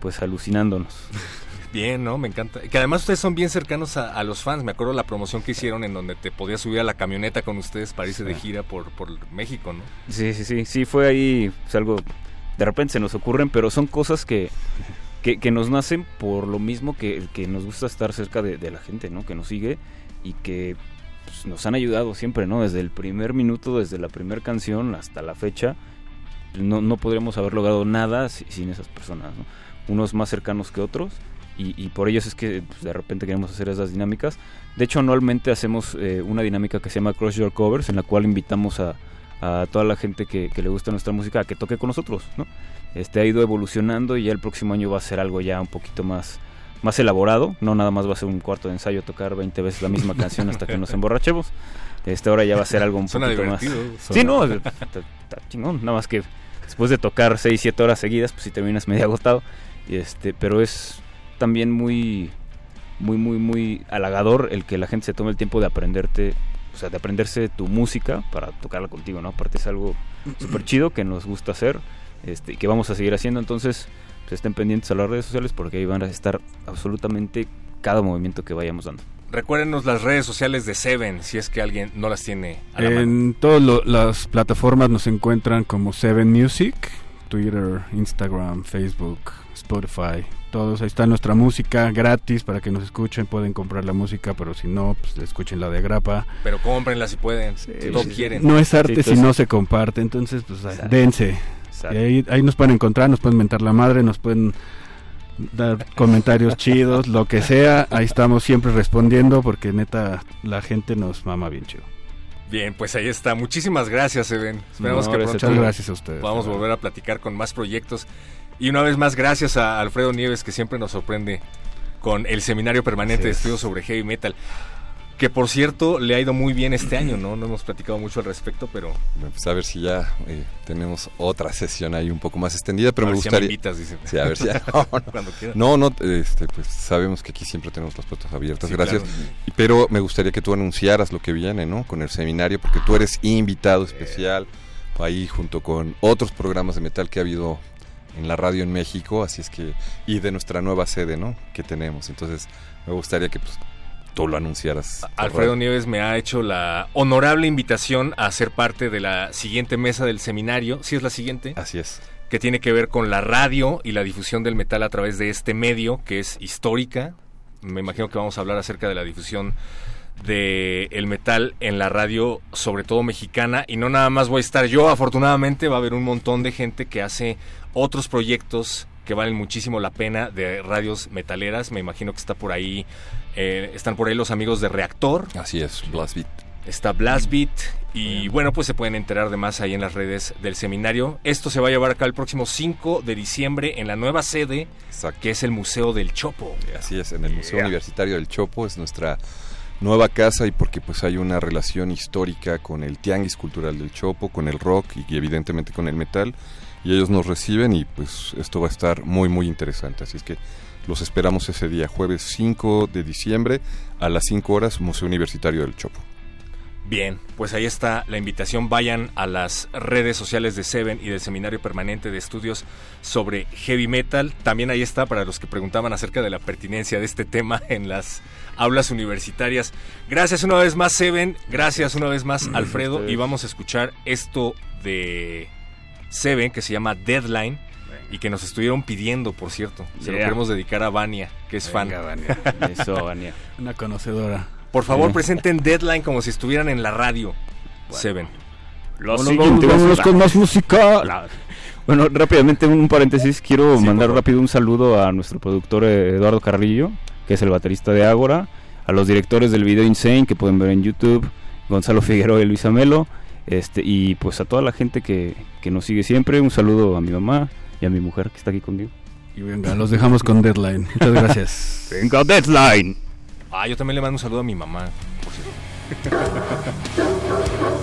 pues alucinándonos. Bien, ¿no? Me encanta. Que además ustedes son bien cercanos a, a los fans. Me acuerdo la promoción que hicieron en donde te podías subir a la camioneta con ustedes para irse de gira por, por México, ¿no? Sí, sí, sí, sí, fue ahí pues, algo, de repente se nos ocurren, pero son cosas que, que, que nos nacen por lo mismo que, que nos gusta estar cerca de, de la gente, ¿no? Que nos sigue y que pues, nos han ayudado siempre, ¿no? Desde el primer minuto, desde la primera canción hasta la fecha, no, no podríamos haber logrado nada si- sin esas personas, ¿no? Unos más cercanos que otros. Y, y por ellos es que pues, de repente queremos hacer esas dinámicas. De hecho, anualmente hacemos eh, una dinámica que se llama Cross Your Covers, en la cual invitamos a, a toda la gente que, que le gusta nuestra música a que toque con nosotros, ¿no? Este ha ido evolucionando y ya el próximo año va a ser algo ya un poquito más, más elaborado, no nada más va a ser un cuarto de ensayo tocar 20 veces la misma canción hasta que nos emborrachemos. Este ahora ya va a ser algo un Suena poquito más. divertido. Sí, no, está, chingón, nada más que después de tocar 6, 7 horas seguidas, pues si terminas medio agotado. Este, pero es también muy muy, muy, muy halagador el que la gente se tome el tiempo de aprenderte, o sea, de aprenderse tu música para tocarla contigo, ¿no? Aparte es algo súper chido que nos gusta hacer este, y que vamos a seguir haciendo, entonces pues, estén pendientes a las redes sociales porque ahí van a estar absolutamente cada movimiento que vayamos dando. Recuérdenos las redes sociales de Seven, si es que alguien no las tiene a la mano. En todas las plataformas nos encuentran como Seven Music, Twitter, Instagram, Facebook, Spotify. Todos, ahí está nuestra música gratis para que nos escuchen. Pueden comprar la música, pero si no, pues escuchen la de grapa. Pero cómprenla si pueden, si no quieren. No es arte Sí, si no se comparte, entonces pues Exacto. dense. Exacto. Y ahí, ahí nos pueden encontrar, nos pueden mentar la madre, nos pueden dar comentarios chidos, lo que sea. Ahí estamos siempre respondiendo porque neta la gente nos mama bien chido. Bien, pues ahí está. Muchísimas gracias, Eben. Esperamos No, que a pronto Muchas gracias a ustedes. podamos volver a platicar con más proyectos. Y una vez más, gracias a Alfredo Nieves, que siempre nos sorprende con el seminario permanente de es. estudios sobre heavy metal. Que por cierto, le ha ido muy bien este año, ¿no? No hemos platicado mucho al respecto, pero Pues a ver si ya eh, tenemos otra sesión ahí un poco más extendida, pero a me ver si gustaría... invitas, dicen. Sí, a ver si ya... No, no. Cuando. No, no, este, pues sabemos que aquí siempre tenemos las puertas abiertas, Sí, gracias. claro. Pero me gustaría que tú anunciaras lo que viene, ¿no? Con el seminario, porque tú eres invitado especial ahí junto con otros programas de metal que ha habido en la radio en México, así es que y de nuestra nueva sede, ¿no? Que tenemos. Entonces, me gustaría que pues tú lo anunciaras. Alfredo. Nieves me ha hecho la honorable invitación a ser parte de la siguiente mesa del seminario. ¿Sí es la siguiente? Así es. que tiene que ver con la radio y la difusión del metal a través de este medio que es histórica. Me imagino que vamos a hablar acerca de la difusión de el metal en la radio, sobre todo mexicana, y no nada más voy a estar yo, afortunadamente va a haber un montón de gente que hace otros proyectos que valen muchísimo la pena de radios metaleras. Me imagino que está por ahí, eh, están por ahí los amigos de Reactor, Así es, Blast Beat. está Blastbeat y bueno, pues se pueden enterar de más ahí en las redes del seminario. Esto se va a llevar acá el próximo 5 de diciembre en la nueva sede, Exacto. que es el Museo del Chopo. Así es, en el Museo Universitario del Chopo es nuestra nueva casa y porque pues hay una relación histórica con el tianguis cultural del Chopo, con el rock y, evidentemente con el metal y ellos nos reciben y pues esto va a estar muy muy interesante, así es que los esperamos ese día, jueves 5 de diciembre a las 5 horas, Museo Universitario del Chopo. Bien, pues ahí está la invitación. Vayan a las redes sociales de Seven y del Seminario Permanente de Estudios sobre Heavy Metal. También ahí está para los que preguntaban acerca de la pertinencia de este tema en las aulas universitarias. Gracias una vez más, Seven. Gracias una vez más, Alfredo. Y vamos a escuchar esto de Seven que se llama Deadline. Y que nos estuvieron pidiendo, por cierto. Se lo queremos dedicar a Vania, que es fan. Venga, Vania. Eso, Vania. Una conocedora. Por favor, presenten Deadline como si estuvieran en la radio. Seven. Lo Vámonos, siguiente, vamos con más música. La- Bueno, rápidamente un paréntesis, quiero Sí, mandar rápido un saludo a nuestro productor eh, Eduardo Carrillo, que es el baterista de Ágora, a los directores del video Insane que pueden ver en YouTube, Gonzalo Figueroa y Luis Amelo, este y pues a toda la gente que, que nos sigue siempre, un saludo a mi mamá y a mi mujer que está aquí conmigo. Y venga, los dejamos con Deadline. Muchas gracias. Venga, Deadline. Ah, yo también le mando un saludo a mi mamá, por cierto.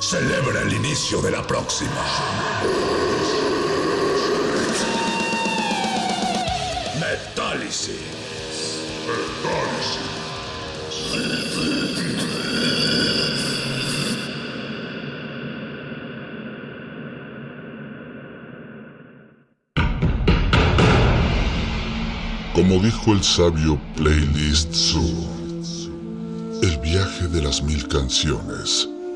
celebra el inicio de la próxima. Metálisis. Como dijo el sabio Playlist Zoo, el viaje de las mil canciones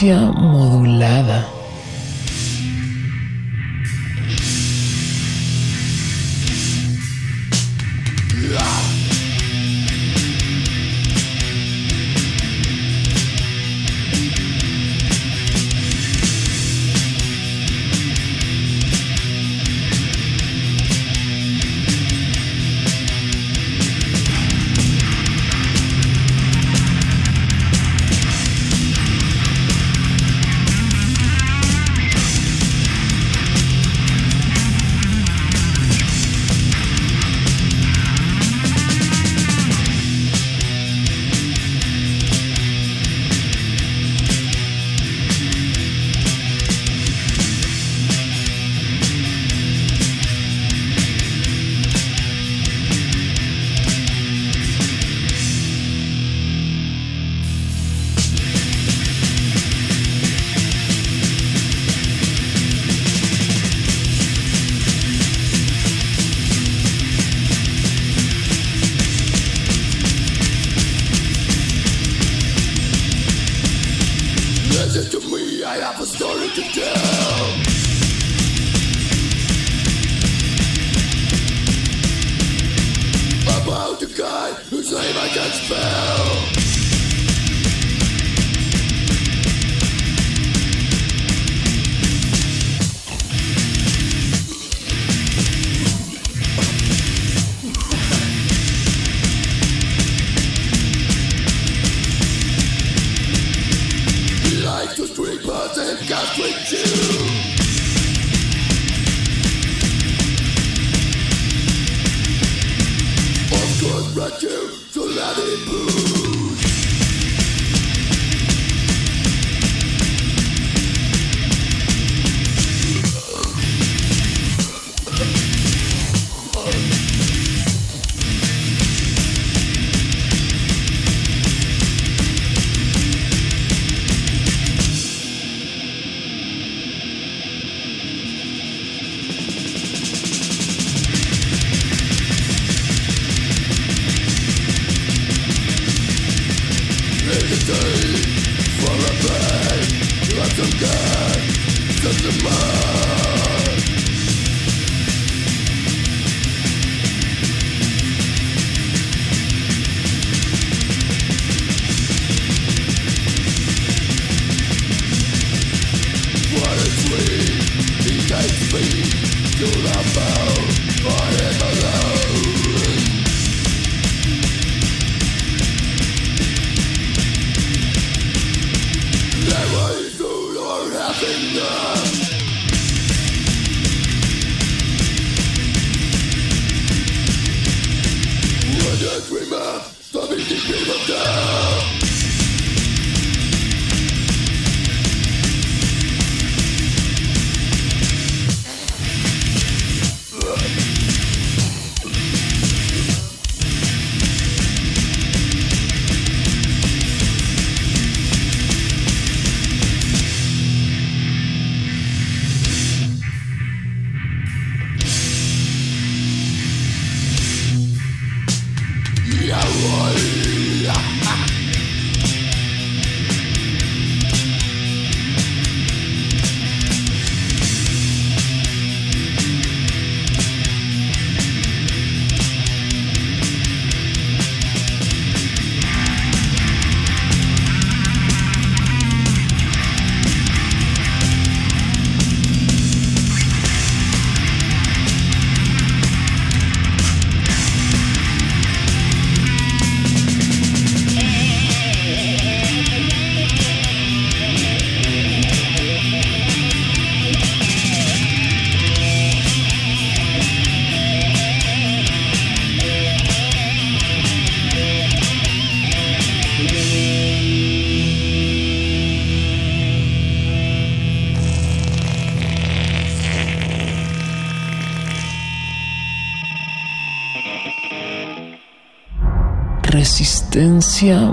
Resistencia Resistencia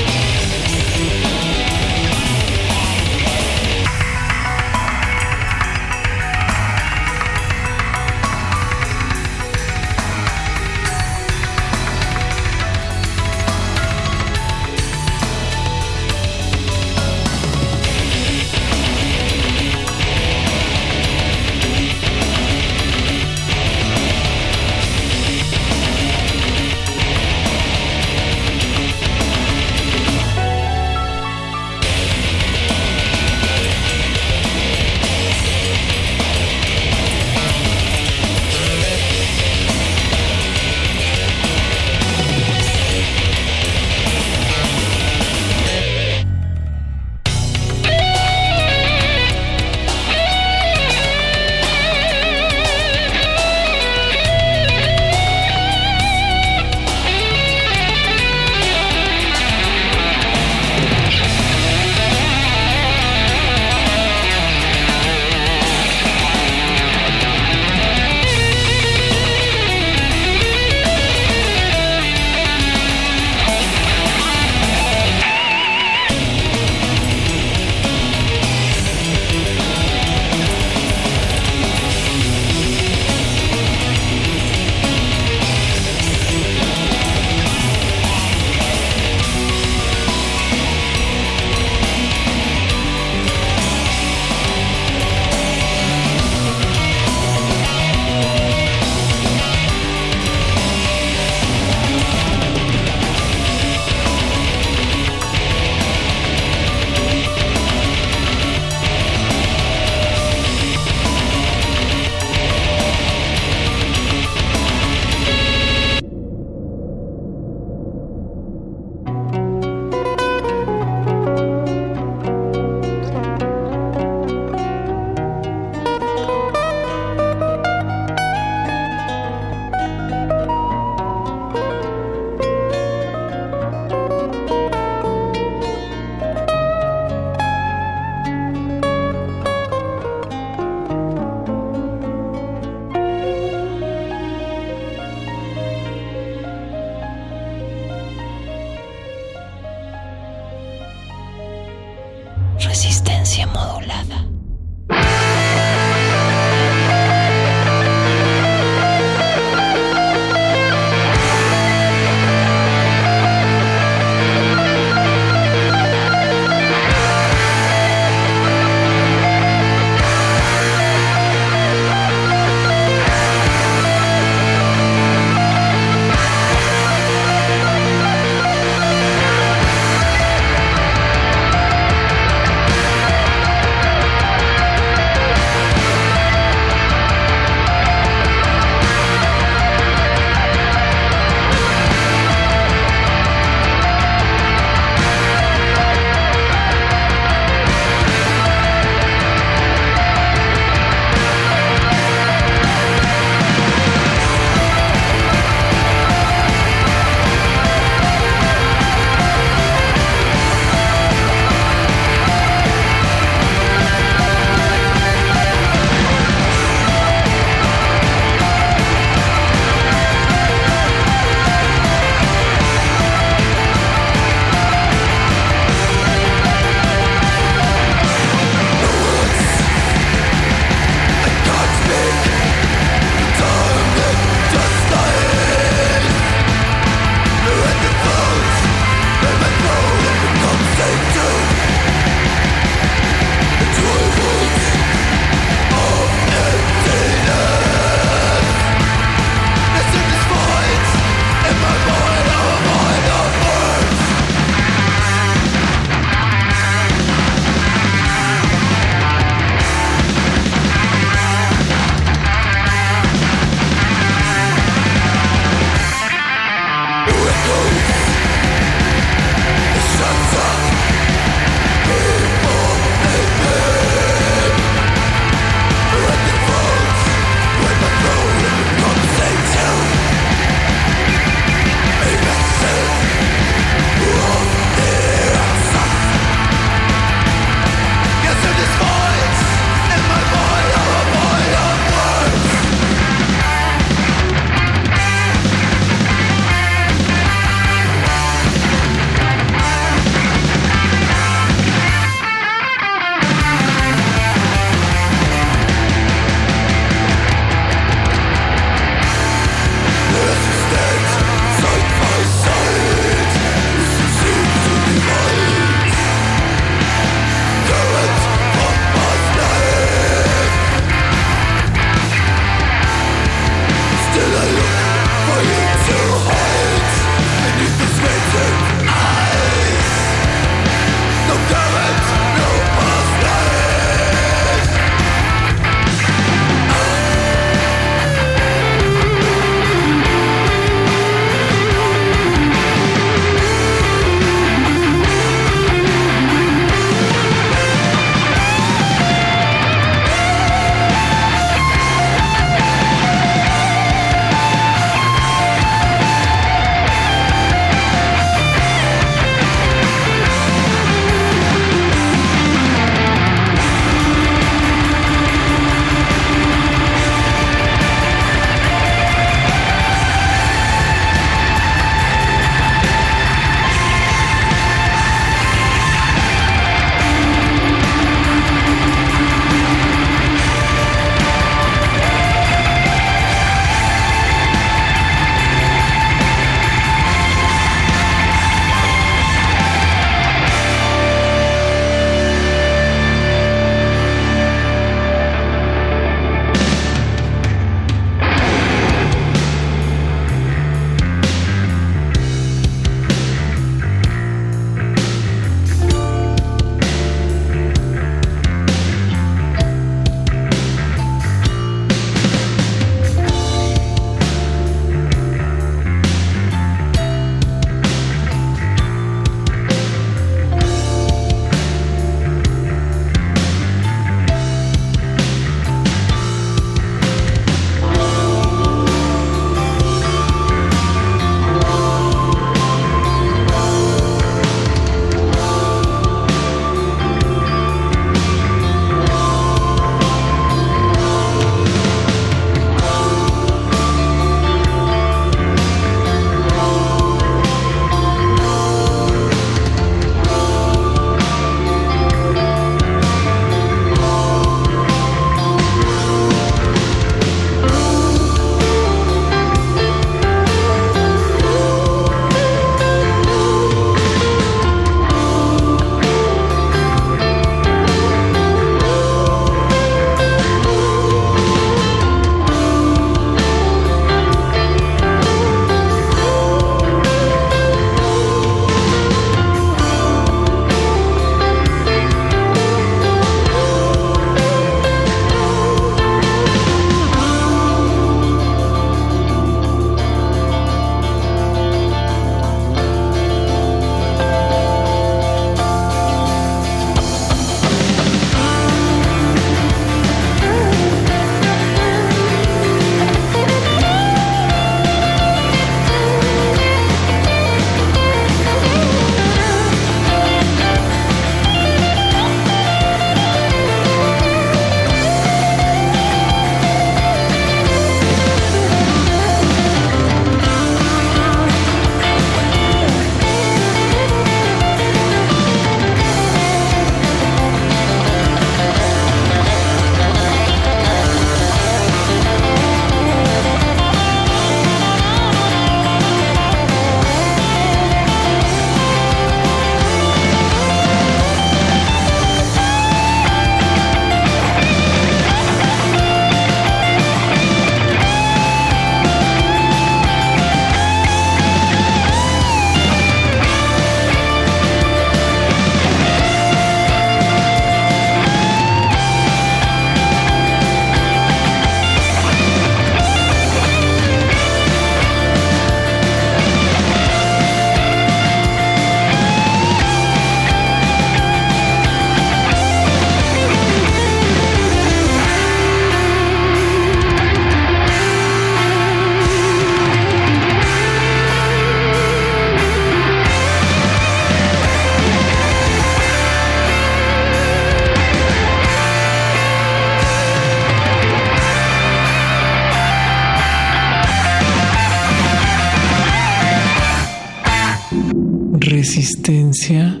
Resistencia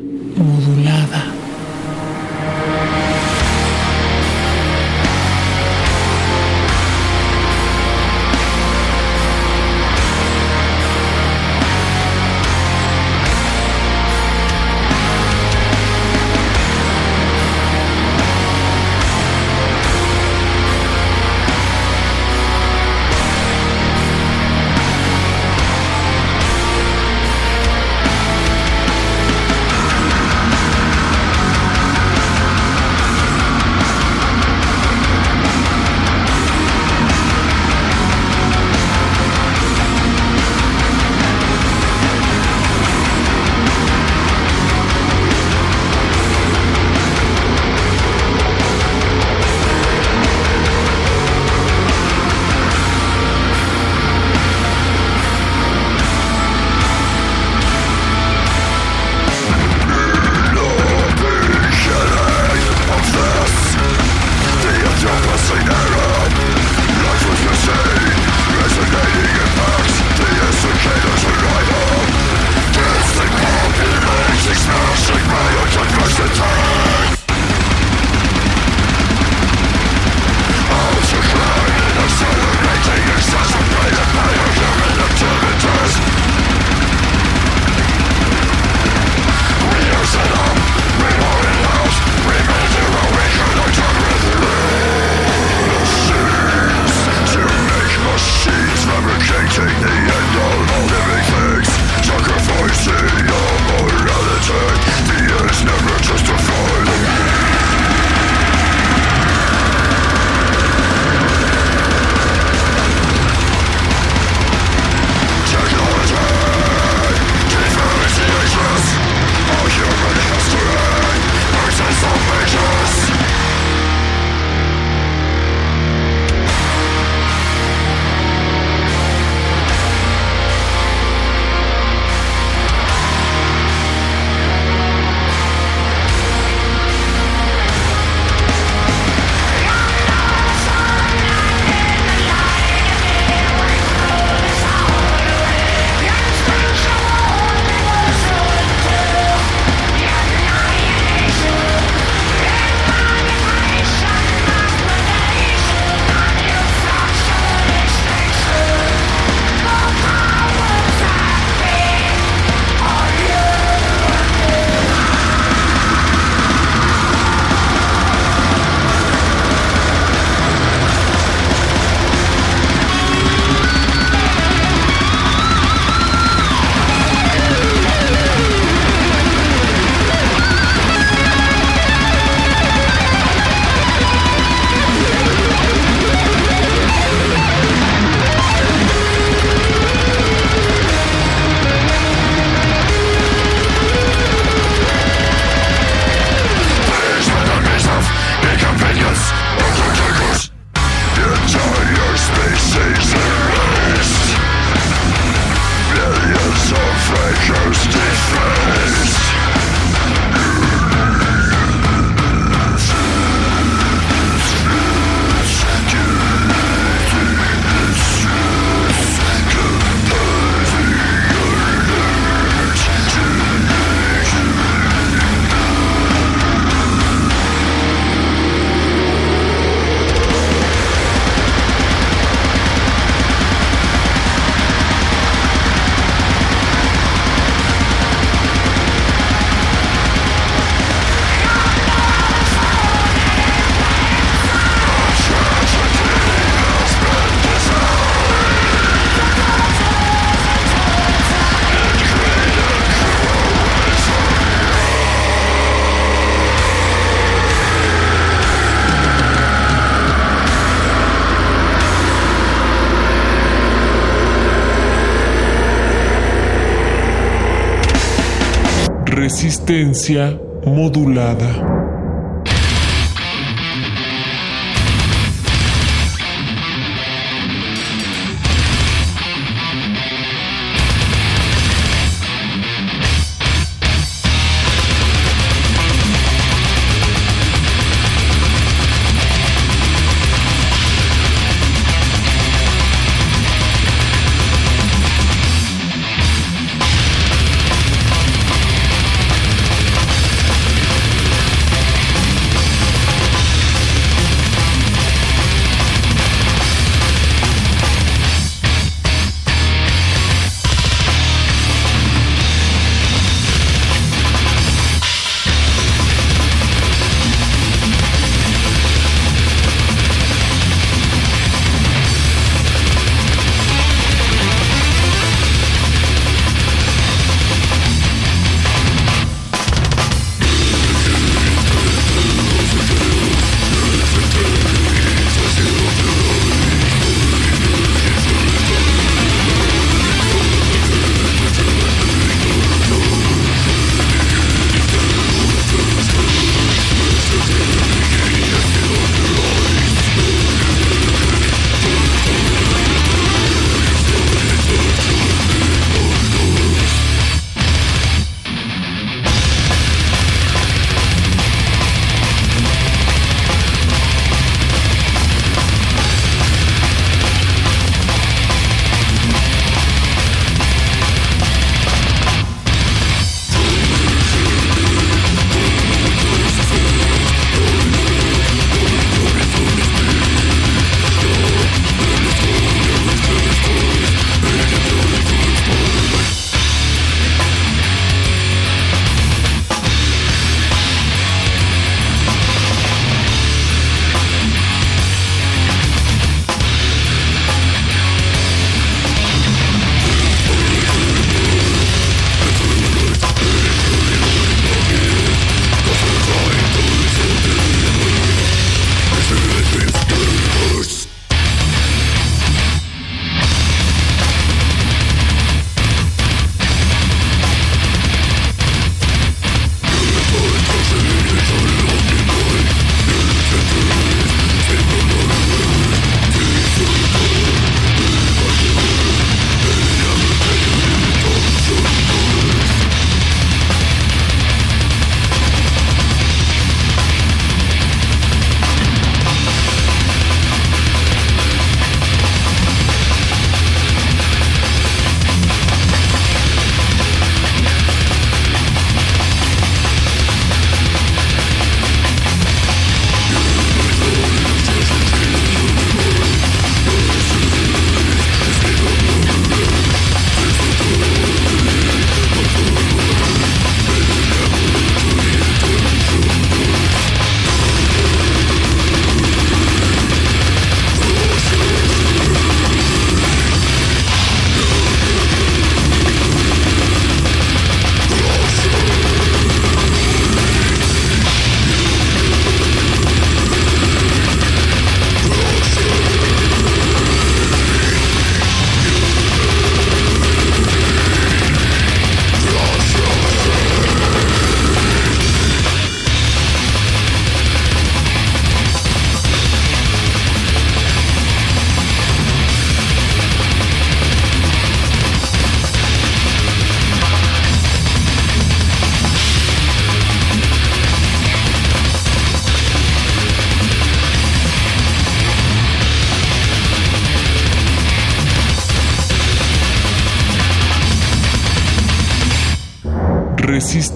Resistencia modulada.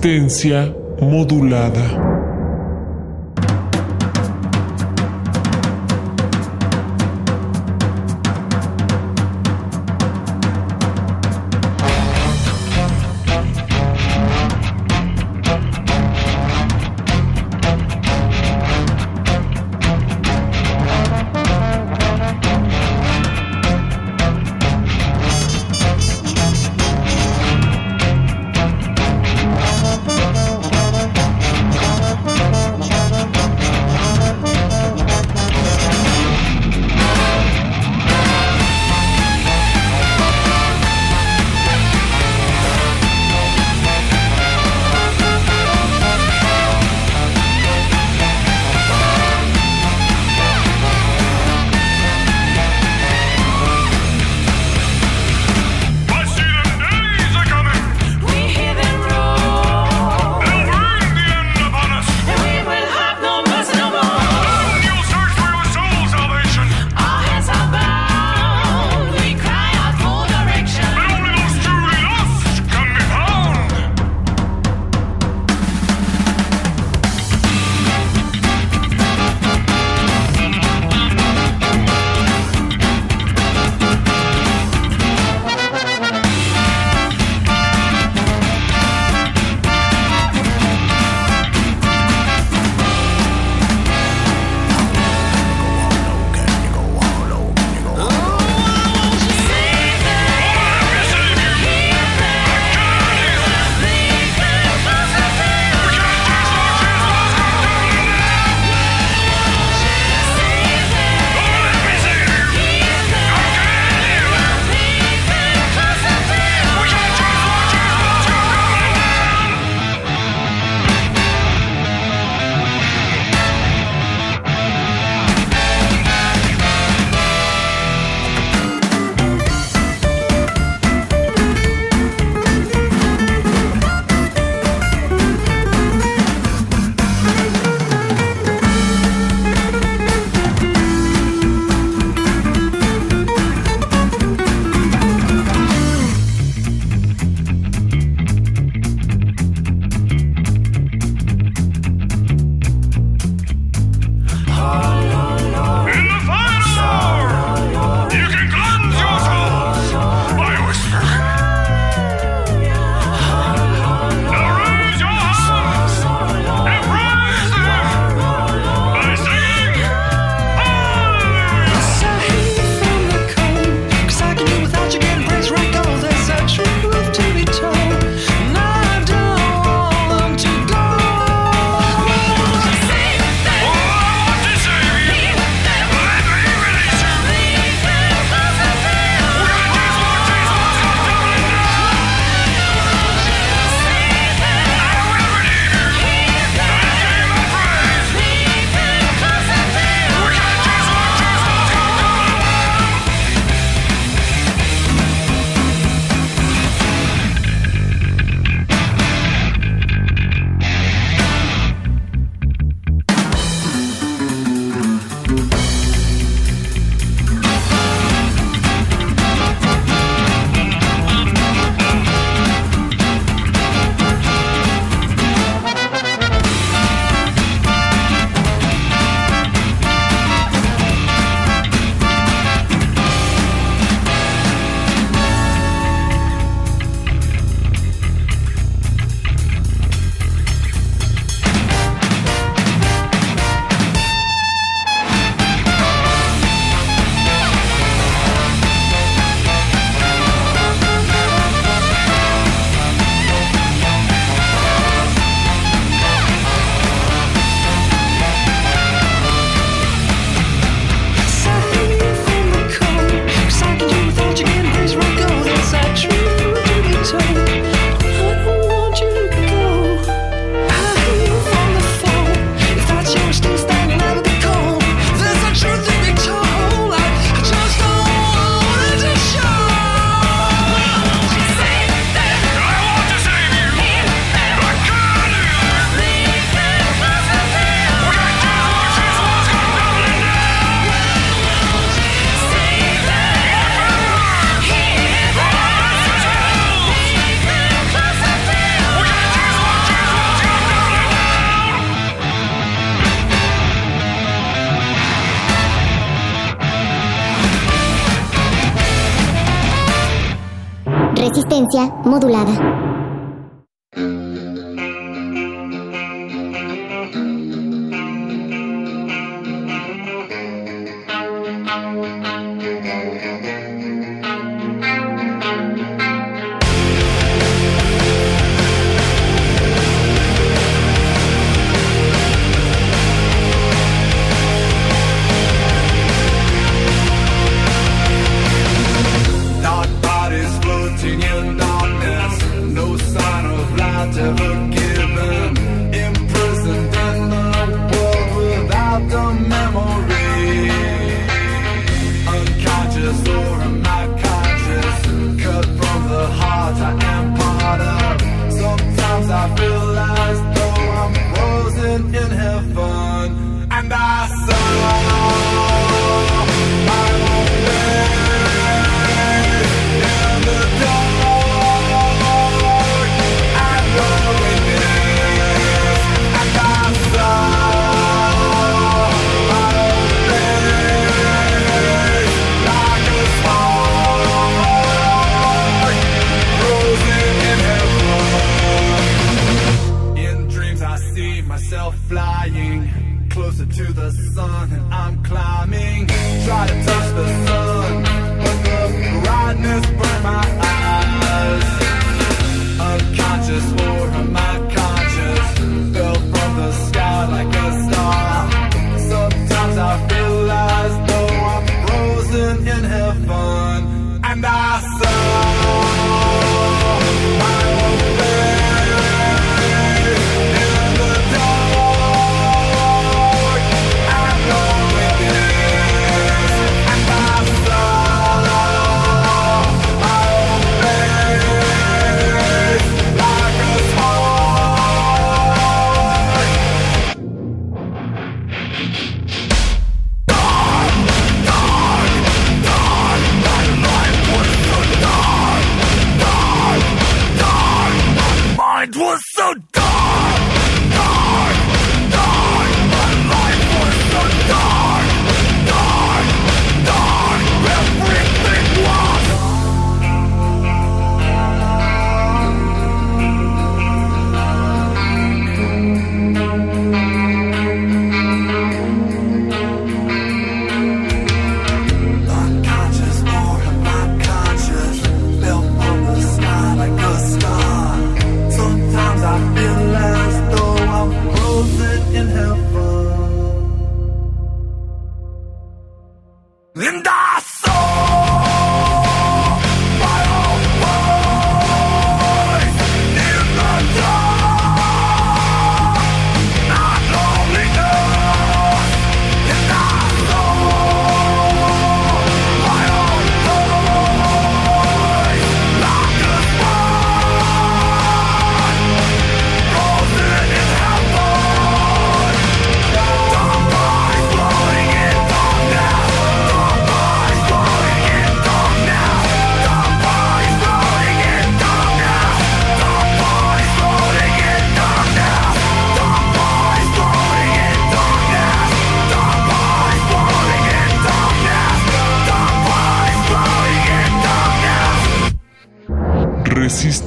Resistencia modulada.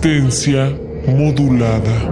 Resistencia modulada.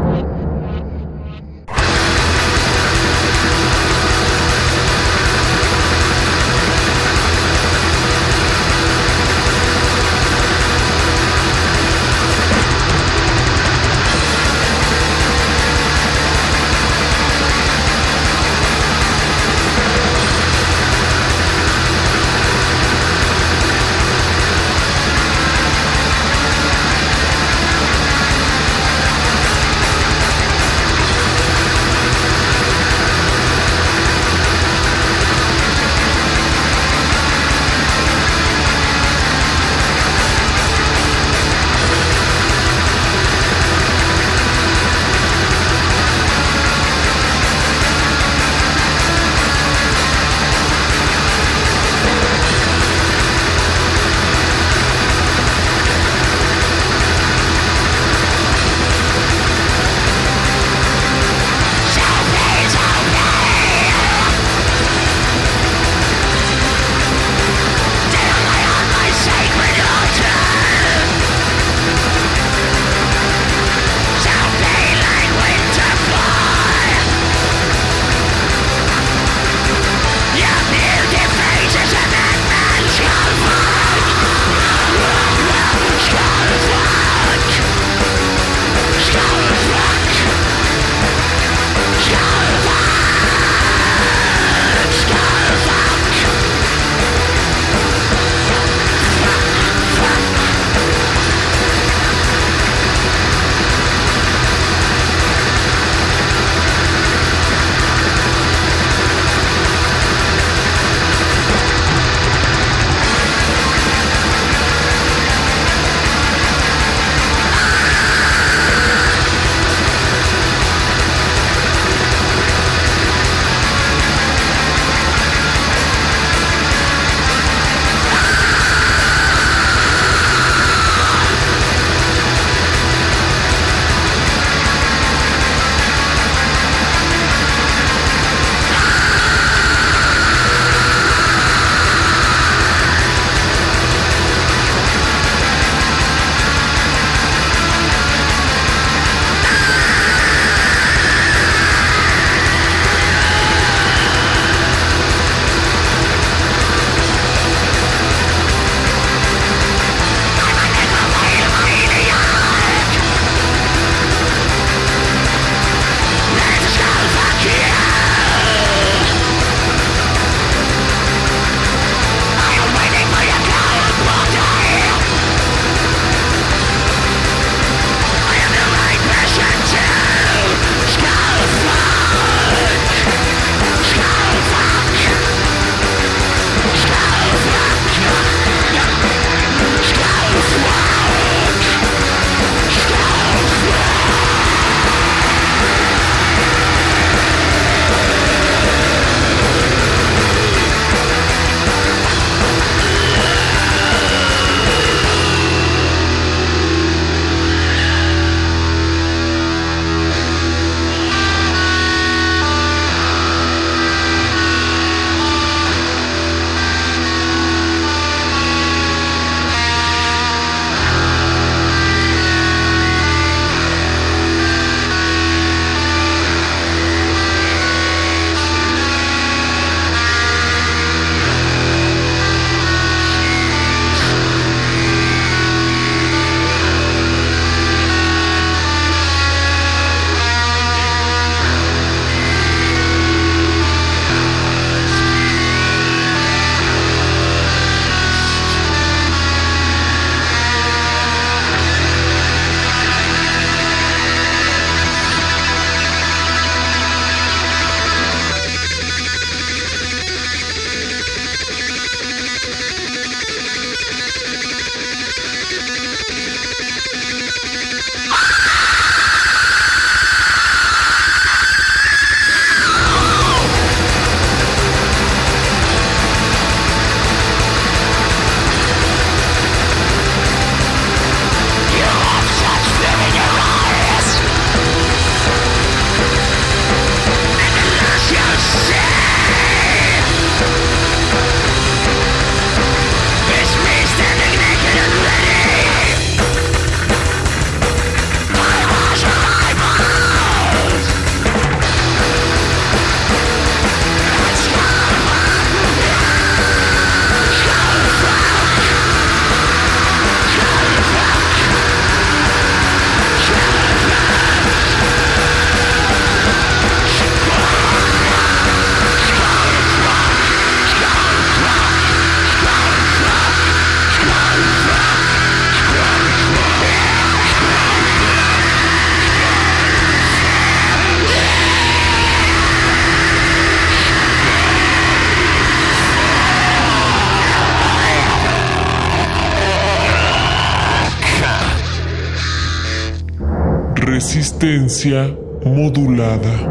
frecuencia modulada.